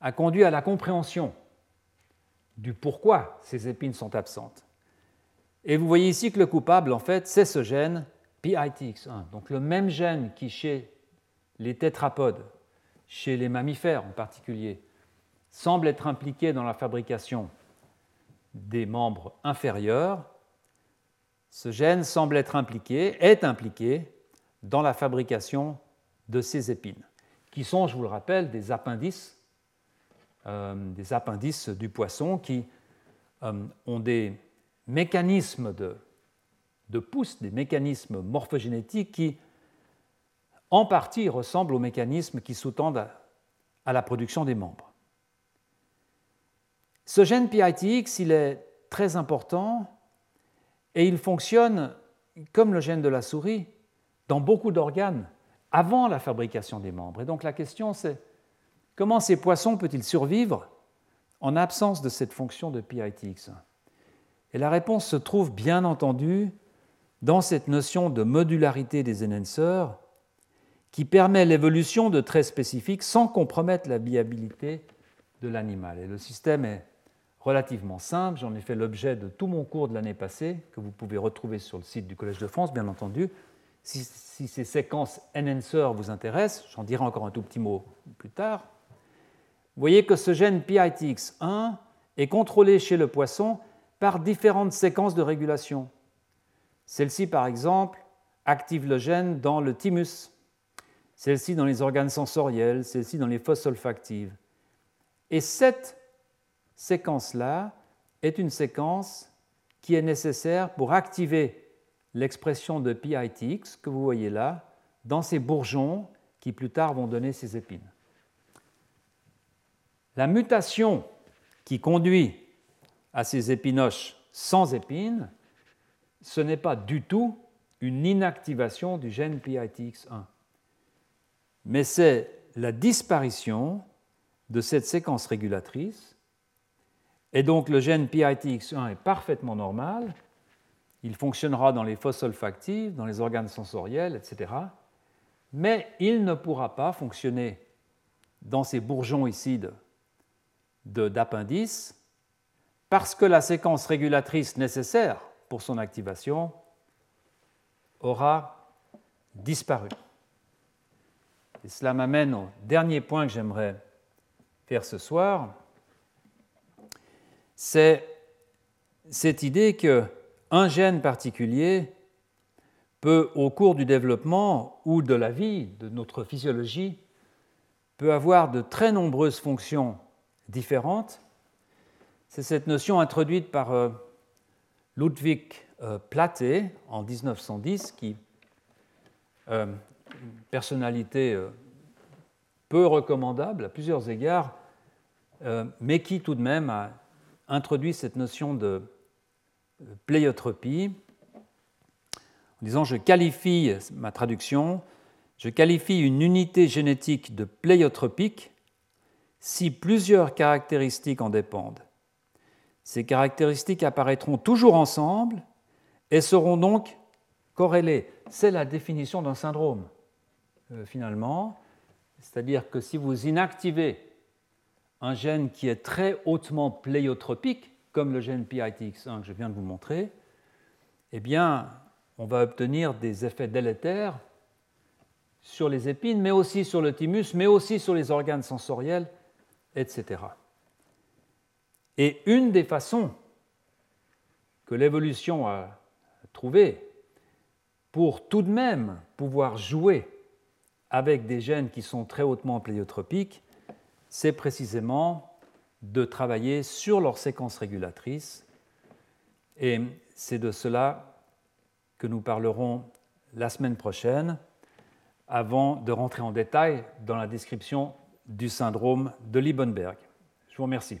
S2: a conduit à la compréhension du pourquoi ces épines sont absentes. Et vous voyez ici que le coupable, en fait, c'est ce gène PITX1, donc le même gène qui, chez les tétrapodes, chez les mammifères en particulier, semble être impliqué dans la fabrication des membres inférieurs, ce gène semble être impliqué, est impliqué dans la fabrication de ces épines, qui sont, je vous le rappelle, des appendices, euh, des appendices du poisson qui euh, ont des mécanismes de, de pousse, des mécanismes morphogénétiques qui, en partie, ressemblent aux mécanismes qui sous-tendent à la production des membres. Ce gène PITX, il est très important et il fonctionne comme le gène de la souris dans beaucoup d'organes avant la fabrication des membres. Et donc la question c'est comment ces poissons peuvent-ils survivre en absence de cette fonction de PITX Et la réponse se trouve bien entendu dans cette notion de modularité des enhancers qui permet l'évolution de traits spécifiques sans compromettre la viabilité de l'animal. Et le système est relativement simple. J'en ai fait l'objet de tout mon cours de l'année passée, que vous pouvez retrouver sur le site du Collège de France, bien entendu. Si, ces séquences enhancer vous intéressent, j'en dirai encore un tout petit mot plus tard. Vous voyez que ce gène PITX1 est contrôlé chez le poisson par différentes séquences de régulation. Celle-ci, par exemple, active le gène dans le thymus, celle-ci dans les organes sensoriels, celle-ci dans les fosses olfactives. Et cette séquence-là est une séquence qui est nécessaire pour activer l'expression de PITX que vous voyez là dans ces bourgeons qui plus tard vont donner ces épines. La mutation qui conduit à ces épinoches sans épines, ce n'est pas du tout une inactivation du gène PITX1, mais c'est la disparition de cette séquence régulatrice. Et donc le gène PITX1 est parfaitement normal, il fonctionnera dans les fosses olfactives, dans les organes sensoriels, etc. Mais il ne pourra pas fonctionner dans ces bourgeons ici d'appendice parce que la séquence régulatrice nécessaire pour son activation aura disparu. Et cela m'amène au dernier point que j'aimerais faire ce soir, c'est cette idée qu'un gène particulier peut, au cours du développement ou de la vie, de notre physiologie, peut avoir de très nombreuses fonctions différentes. C'est cette notion introduite par euh, Ludwig euh, Platé en 1910, qui euh, personnalité peu recommandable à plusieurs égards, mais qui tout de même a introduit cette notion de euh, pléiotropie en disant je qualifie, ma traduction, je qualifie une unité génétique de pléiotropique si plusieurs caractéristiques en dépendent. Ces caractéristiques apparaîtront toujours ensemble et seront donc corrélées. C'est la définition d'un syndrome, euh, finalement. C'est-à-dire que si vous inactivez un gène qui est très hautement pléiotropique, comme le gène PITX1 que je viens de vous montrer, eh bien, on va obtenir des effets délétères sur les épines, mais aussi sur le thymus, mais aussi sur les organes sensoriels, etc. Et une des façons que l'évolution a trouvées pour tout de même pouvoir jouer avec des gènes qui sont très hautement pléiotropiques, c'est précisément de travailler sur leur séquence régulatrice. Et c'est de cela que nous parlerons la semaine prochaine, avant de rentrer en détail dans la description du syndrome de Liebenberg. Je vous remercie.